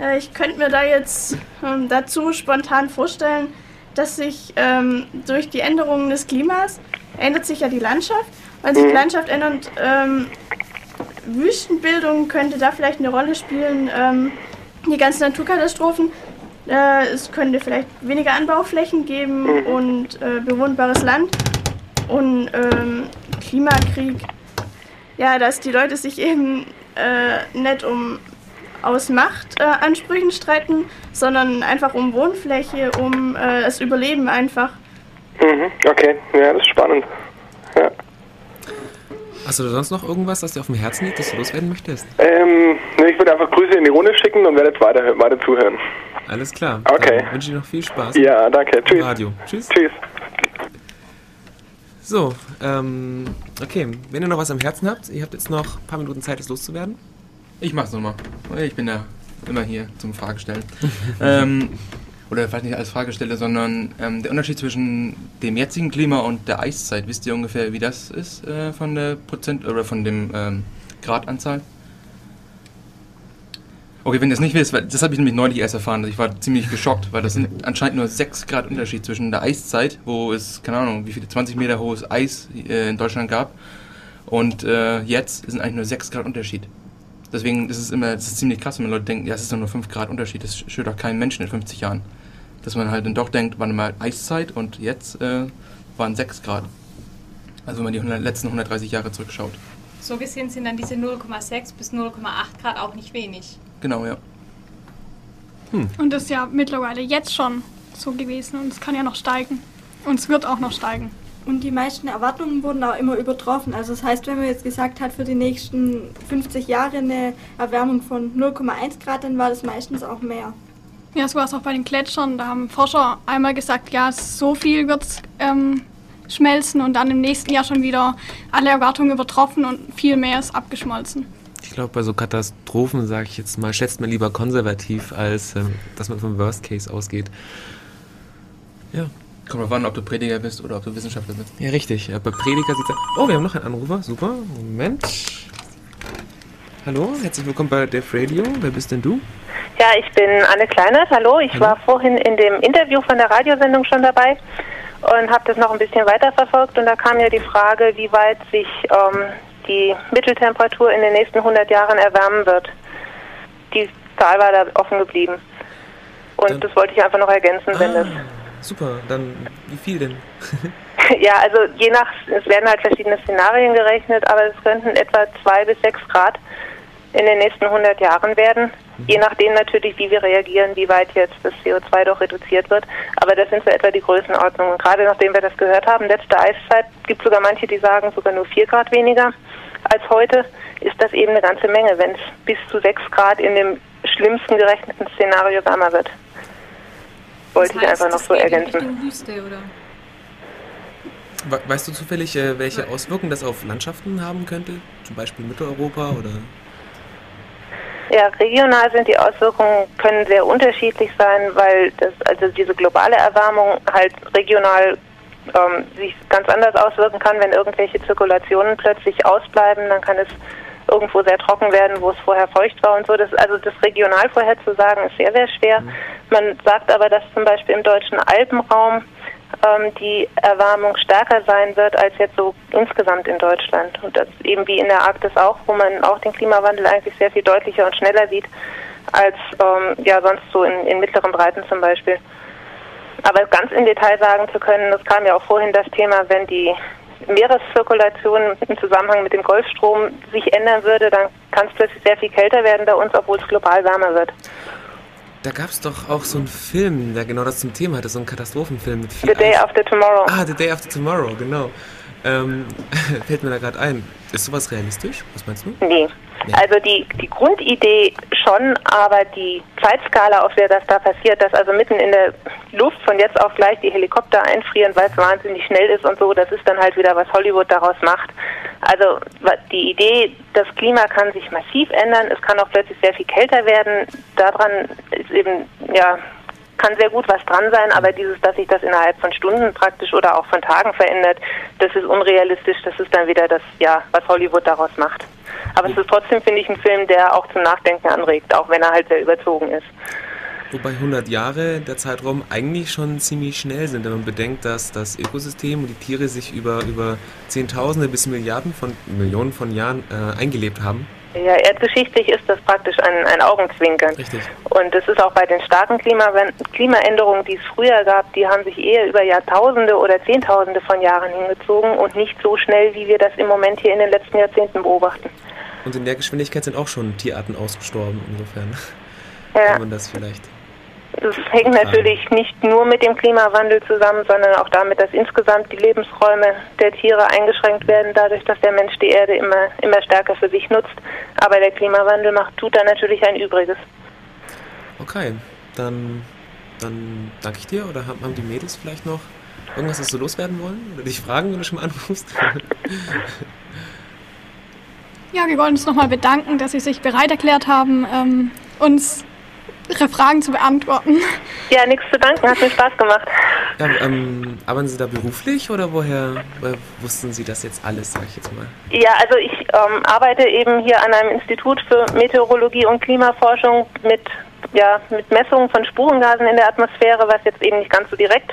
Äh, ich könnte mir da jetzt ähm, dazu spontan vorstellen, dass sich ähm, durch die Änderungen des Klimas ändert sich ja die Landschaft. Wenn sich die Mhm. Landschaft ändert, ähm, Wüstenbildung könnte da vielleicht eine Rolle spielen. Ähm, die ganzen Naturkatastrophen. Äh, es könnte vielleicht weniger Anbauflächen geben Mhm. und äh, bewohnbares Land. Und ähm, Klimakrieg ja, dass die Leute sich eben äh, nicht um aus Machtansprüchen Ansprüchen streiten, sondern einfach um Wohnfläche, um äh, das Überleben einfach. Mhm, okay, ja, das ist spannend. Ja. Hast du da sonst noch irgendwas, das dir auf dem Herzen liegt, das du loswerden möchtest? Ähm, ne, ich würde einfach Grüße in die Runde schicken und werde jetzt weiter, weiter zuhören. Alles klar. Okay. Dann wünsche ich dir noch viel Spaß. Ja, danke. Tschüss. Radio. Tschüss. Tschüss. So, ähm, okay. Wenn ihr noch was am Herzen habt, ihr habt jetzt noch ein paar Minuten Zeit, es loszuwerden. Ich mach's nochmal. Ich bin ja immer hier zum Fragestellen. ähm, oder vielleicht nicht als Fragestelle, sondern ähm, der Unterschied zwischen dem jetzigen Klima und der Eiszeit. Wisst ihr ungefähr, wie das ist äh, von der Prozent oder von dem ähm, Gradanzahl? Okay, wenn ihr es nicht wisst, das habe ich nämlich neulich erst erfahren. Ich war ziemlich geschockt, weil das sind anscheinend nur 6 Grad Unterschied zwischen der Eiszeit, wo es, keine Ahnung, wie viele 20 Meter hohes Eis äh, in Deutschland gab, und äh, jetzt sind eigentlich nur 6 Grad Unterschied. Deswegen ist es immer das ist ziemlich krass, wenn Leute denken, ja, es ist doch nur 5 Grad Unterschied, das stört doch keinen Menschen in 50 Jahren. Dass man halt dann doch denkt, warte mal, Eiszeit und jetzt äh, waren 6 Grad. Also wenn man die 100, letzten 130 Jahre zurückschaut. So gesehen sind dann diese 0,6 bis 0,8 Grad auch nicht wenig. Genau, ja. Und das ist ja mittlerweile jetzt schon so gewesen und es kann ja noch steigen. Und es wird auch noch steigen. Und die meisten Erwartungen wurden auch immer übertroffen. Also das heißt, wenn man jetzt gesagt hat, für die nächsten 50 Jahre eine Erwärmung von 0,1 Grad, dann war das meistens auch mehr. Ja, so war es auch bei den Gletschern. Da haben Forscher einmal gesagt, ja, so viel wird ähm, schmelzen und dann im nächsten Jahr schon wieder alle Erwartungen übertroffen und viel mehr ist abgeschmolzen. Ich glaube, bei so Katastrophen, sage ich jetzt mal, schätzt man lieber konservativ, als ähm, dass man vom Worst Case ausgeht. Ja. Kommt drauf an, ob du Prediger bist oder ob du Wissenschaftler bist. Ja, richtig. Ja, bei Prediger sieht Oh, wir haben noch einen Anrufer. Super. Moment. Hallo, herzlich willkommen bei Def Radio. Wer bist denn du? Ja, ich bin Anne Kleinert. Hallo, ich Hallo. war vorhin in dem Interview von der Radiosendung schon dabei und habe das noch ein bisschen weiterverfolgt. Und da kam ja die Frage, wie weit sich ähm, die Mitteltemperatur in den nächsten 100 Jahren erwärmen wird. Die Zahl war da offen geblieben. Und Dann- das wollte ich einfach noch ergänzen, wenn das. Super. Dann, wie viel denn? Ja, also je nach, es werden halt verschiedene Szenarien gerechnet, aber es könnten etwa zwei bis sechs Grad in den nächsten 100 Jahren werden. Je nachdem natürlich, wie wir reagieren, wie weit jetzt das CO2 doch reduziert wird. Aber das sind so etwa die Größenordnungen. Gerade nachdem wir das gehört haben, letzte Eiszeit, gibt sogar manche, die sagen sogar nur vier Grad weniger als heute, ist das eben eine ganze Menge, wenn es bis zu sechs Grad in dem schlimmsten gerechneten Szenario wärmer wird. Wollte ich einfach noch so ergänzen. Wüste, Weißt du zufällig, äh, welche Auswirkungen das auf Landschaften haben könnte? Zum Beispiel Mitteleuropa oder? Ja, regional sind die Auswirkungen können sehr unterschiedlich sein, weil das also diese globale Erwärmung halt regional ähm, sich ganz anders auswirken kann, wenn irgendwelche Zirkulationen plötzlich ausbleiben, dann kann es irgendwo sehr trocken werden, wo es vorher feucht war und so. Das, also das regional vorherzusagen ist sehr, sehr schwer. Man sagt aber, dass zum Beispiel im deutschen Alpenraum ähm, die Erwärmung stärker sein wird als jetzt so insgesamt in Deutschland. Und das eben wie in der Arktis auch, wo man auch den Klimawandel eigentlich sehr viel deutlicher und schneller sieht als ähm, ja sonst so in, in mittleren Breiten zum Beispiel. Aber ganz im Detail sagen zu können, das kam ja auch vorhin das Thema, wenn die Meereszirkulation im Zusammenhang mit dem Golfstrom sich ändern würde, dann kann es plötzlich sehr viel kälter werden bei uns, obwohl es global wärmer wird. Da gab es doch auch so einen Film, der genau das zum Thema hatte, so einen Katastrophenfilm mit viel The Day. After Tomorrow. Ah, The Day After Tomorrow, genau. Ähm, fällt mir da gerade ein. Ist sowas realistisch? Was meinst du? Nee. Nee. Also die, die Grundidee schon, aber die Zeitskala, auf der das da passiert, dass also mitten in der Luft von jetzt auf gleich die Helikopter einfrieren, weil es wahnsinnig schnell ist und so, das ist dann halt wieder, was Hollywood daraus macht. Also die Idee, das Klima kann sich massiv ändern, es kann auch plötzlich sehr viel kälter werden, daran ist eben, ja, kann sehr gut was dran sein, aber dieses, dass sich das innerhalb von Stunden praktisch oder auch von Tagen verändert, das ist unrealistisch. Das ist dann wieder das, ja, was Hollywood daraus macht. Aber es ist trotzdem, finde ich, ein Film, der auch zum Nachdenken anregt, auch wenn er halt sehr überzogen ist. Wobei 100 Jahre, der Zeitraum, eigentlich schon ziemlich schnell sind, wenn man bedenkt, dass das Ökosystem und die Tiere sich über, über Zehntausende bis Milliarden von, Millionen von Jahren äh, eingelebt haben. Ja, erdgeschichtlich ist das praktisch ein, ein Augenzwinkern. Richtig. Und es ist auch bei den starken Klimaänderungen, die es früher gab, die haben sich eher über Jahrtausende oder Zehntausende von Jahren hingezogen und nicht so schnell, wie wir das im Moment hier in den letzten Jahrzehnten beobachten. Und in der Geschwindigkeit sind auch schon Tierarten ausgestorben, insofern. Ja. Kann man das vielleicht. Das hängt natürlich nicht nur mit dem Klimawandel zusammen, sondern auch damit, dass insgesamt die Lebensräume der Tiere eingeschränkt werden, dadurch, dass der Mensch die Erde immer, immer stärker für sich nutzt. Aber der Klimawandel macht, tut da natürlich ein Übriges. Okay, dann, dann danke ich dir. Oder haben, die Mädels vielleicht noch irgendwas, was du loswerden wollen? Oder dich fragen, wenn du schon mal anrufst? Ja, wir wollen uns nochmal bedanken, dass Sie sich bereit erklärt haben, ähm, uns Ihre Fragen zu beantworten. Ja, nichts zu danken, hat mir Spaß gemacht. ja, ähm, arbeiten Sie da beruflich oder woher, wussten Sie das jetzt alles, sag ich jetzt mal? Ja, also ich ähm, arbeite eben hier an einem Institut für Meteorologie und Klimaforschung mit ja, mit Messungen von Spurengasen in der Atmosphäre, was jetzt eben nicht ganz so direkt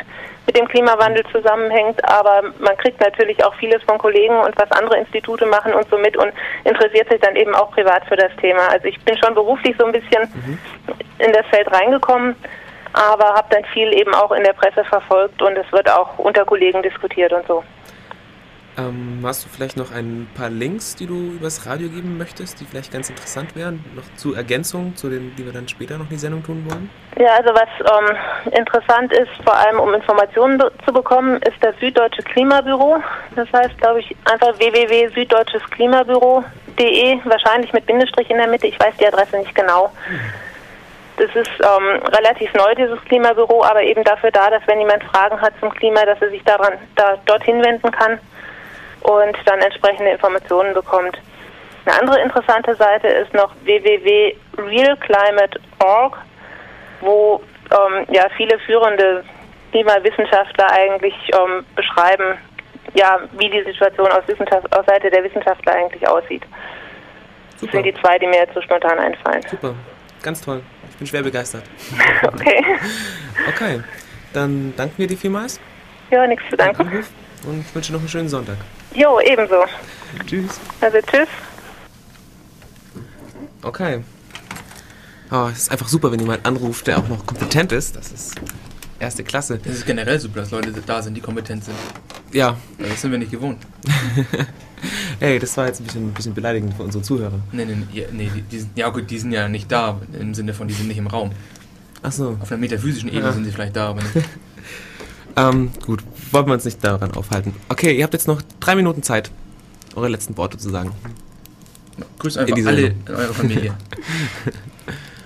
mit dem Klimawandel zusammenhängt, aber man kriegt natürlich auch vieles von Kollegen und was andere Institute machen und so mit und interessiert sich dann eben auch privat für das Thema. Also ich bin schon beruflich so ein bisschen mhm. in das Feld reingekommen, aber habe dann viel eben auch in der Presse verfolgt und es wird auch unter Kollegen diskutiert und so. Ähm, hast du vielleicht noch ein paar Links, die du übers Radio geben möchtest, die vielleicht ganz interessant wären, noch zu Ergänzung zu den, die wir dann später noch in die Sendung tun wollen? Ja, also was ähm, interessant ist, vor allem um Informationen zu bekommen, ist das Süddeutsche Klimabüro. Das heißt, glaube ich, einfach www.süddeutschesklimabüro.de, wahrscheinlich mit Bindestrich in der Mitte. Ich weiß die Adresse nicht genau. Das ist ähm, relativ neu, dieses Klimabüro, aber eben dafür da, dass wenn jemand Fragen hat zum Klima, dass er sich daran da dorthin wenden kann und dann entsprechende Informationen bekommt. Eine andere interessante Seite ist noch www.realclimate.org, wo ähm, ja viele führende Klimawissenschaftler eigentlich ähm, beschreiben, ja, wie die Situation aus, Wissenschaft, aus Seite der Wissenschaftler eigentlich aussieht. Super. Das sind die zwei, die mir jetzt so spontan einfallen. Super, ganz toll. Ich bin schwer begeistert. okay. Okay, dann danken wir dir vielmals. Ja, nichts zu danken. Und ich wünsche noch einen schönen Sonntag. Jo, ebenso. Tschüss. Also tschüss. Okay. Oh, es ist einfach super, wenn jemand anruft, der auch noch kompetent ist. Das ist erste Klasse. Es ist generell super, dass Leute da sind, die kompetent sind. Ja. Das sind wir nicht gewohnt. hey, das war jetzt ein bisschen, ein bisschen beleidigend für unsere Zuhörer. Nee, nee, nee, nee die, die sind, ja gut, die sind ja nicht da, im Sinne von, die sind nicht im Raum. Ach so. Auf einer metaphysischen Ebene ja. sind sie vielleicht da, aber nicht. ähm, gut, wollen wir uns nicht daran aufhalten. Okay, ihr habt jetzt noch drei Minuten Zeit, eure letzten Worte zu sagen. Grüß einfach alle in eurer Familie.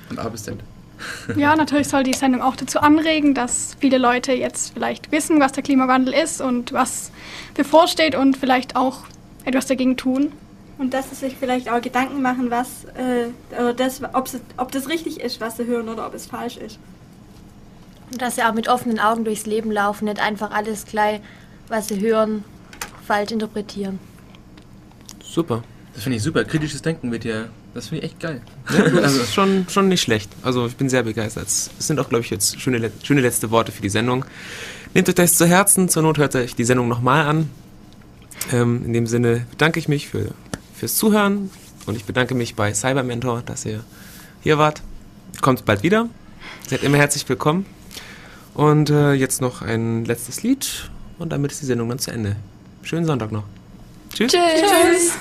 Von A bis Z. Ja, natürlich soll die Sendung auch dazu anregen, dass viele Leute jetzt vielleicht wissen, was der Klimawandel ist und was bevorsteht und vielleicht auch etwas dagegen tun. Und dass sie sich vielleicht auch Gedanken machen, was, äh, das, ob, sie, ob das richtig ist, was sie hören oder ob es falsch ist. Und dass sie auch mit offenen Augen durchs Leben laufen, nicht einfach alles gleich, was sie hören, falsch interpretieren. Super. Das finde ich super. Kritisches Denken wird ja, das finde ich echt geil. Ja, das ist schon, schon nicht schlecht. Also ich bin sehr begeistert. Das sind auch, glaube ich, jetzt schöne, schöne letzte Worte für die Sendung. Nehmt euch das zu Herzen. Zur Not hört euch die Sendung nochmal an. Ähm, in dem Sinne bedanke ich mich für, fürs Zuhören und ich bedanke mich bei Cybermentor, dass ihr hier wart. Kommt bald wieder. Seid immer herzlich willkommen. Und äh, jetzt noch ein letztes Lied und damit ist die Sendung dann zu Ende. Schönen Sonntag noch. Tschüss. Tschüss. Tschüss.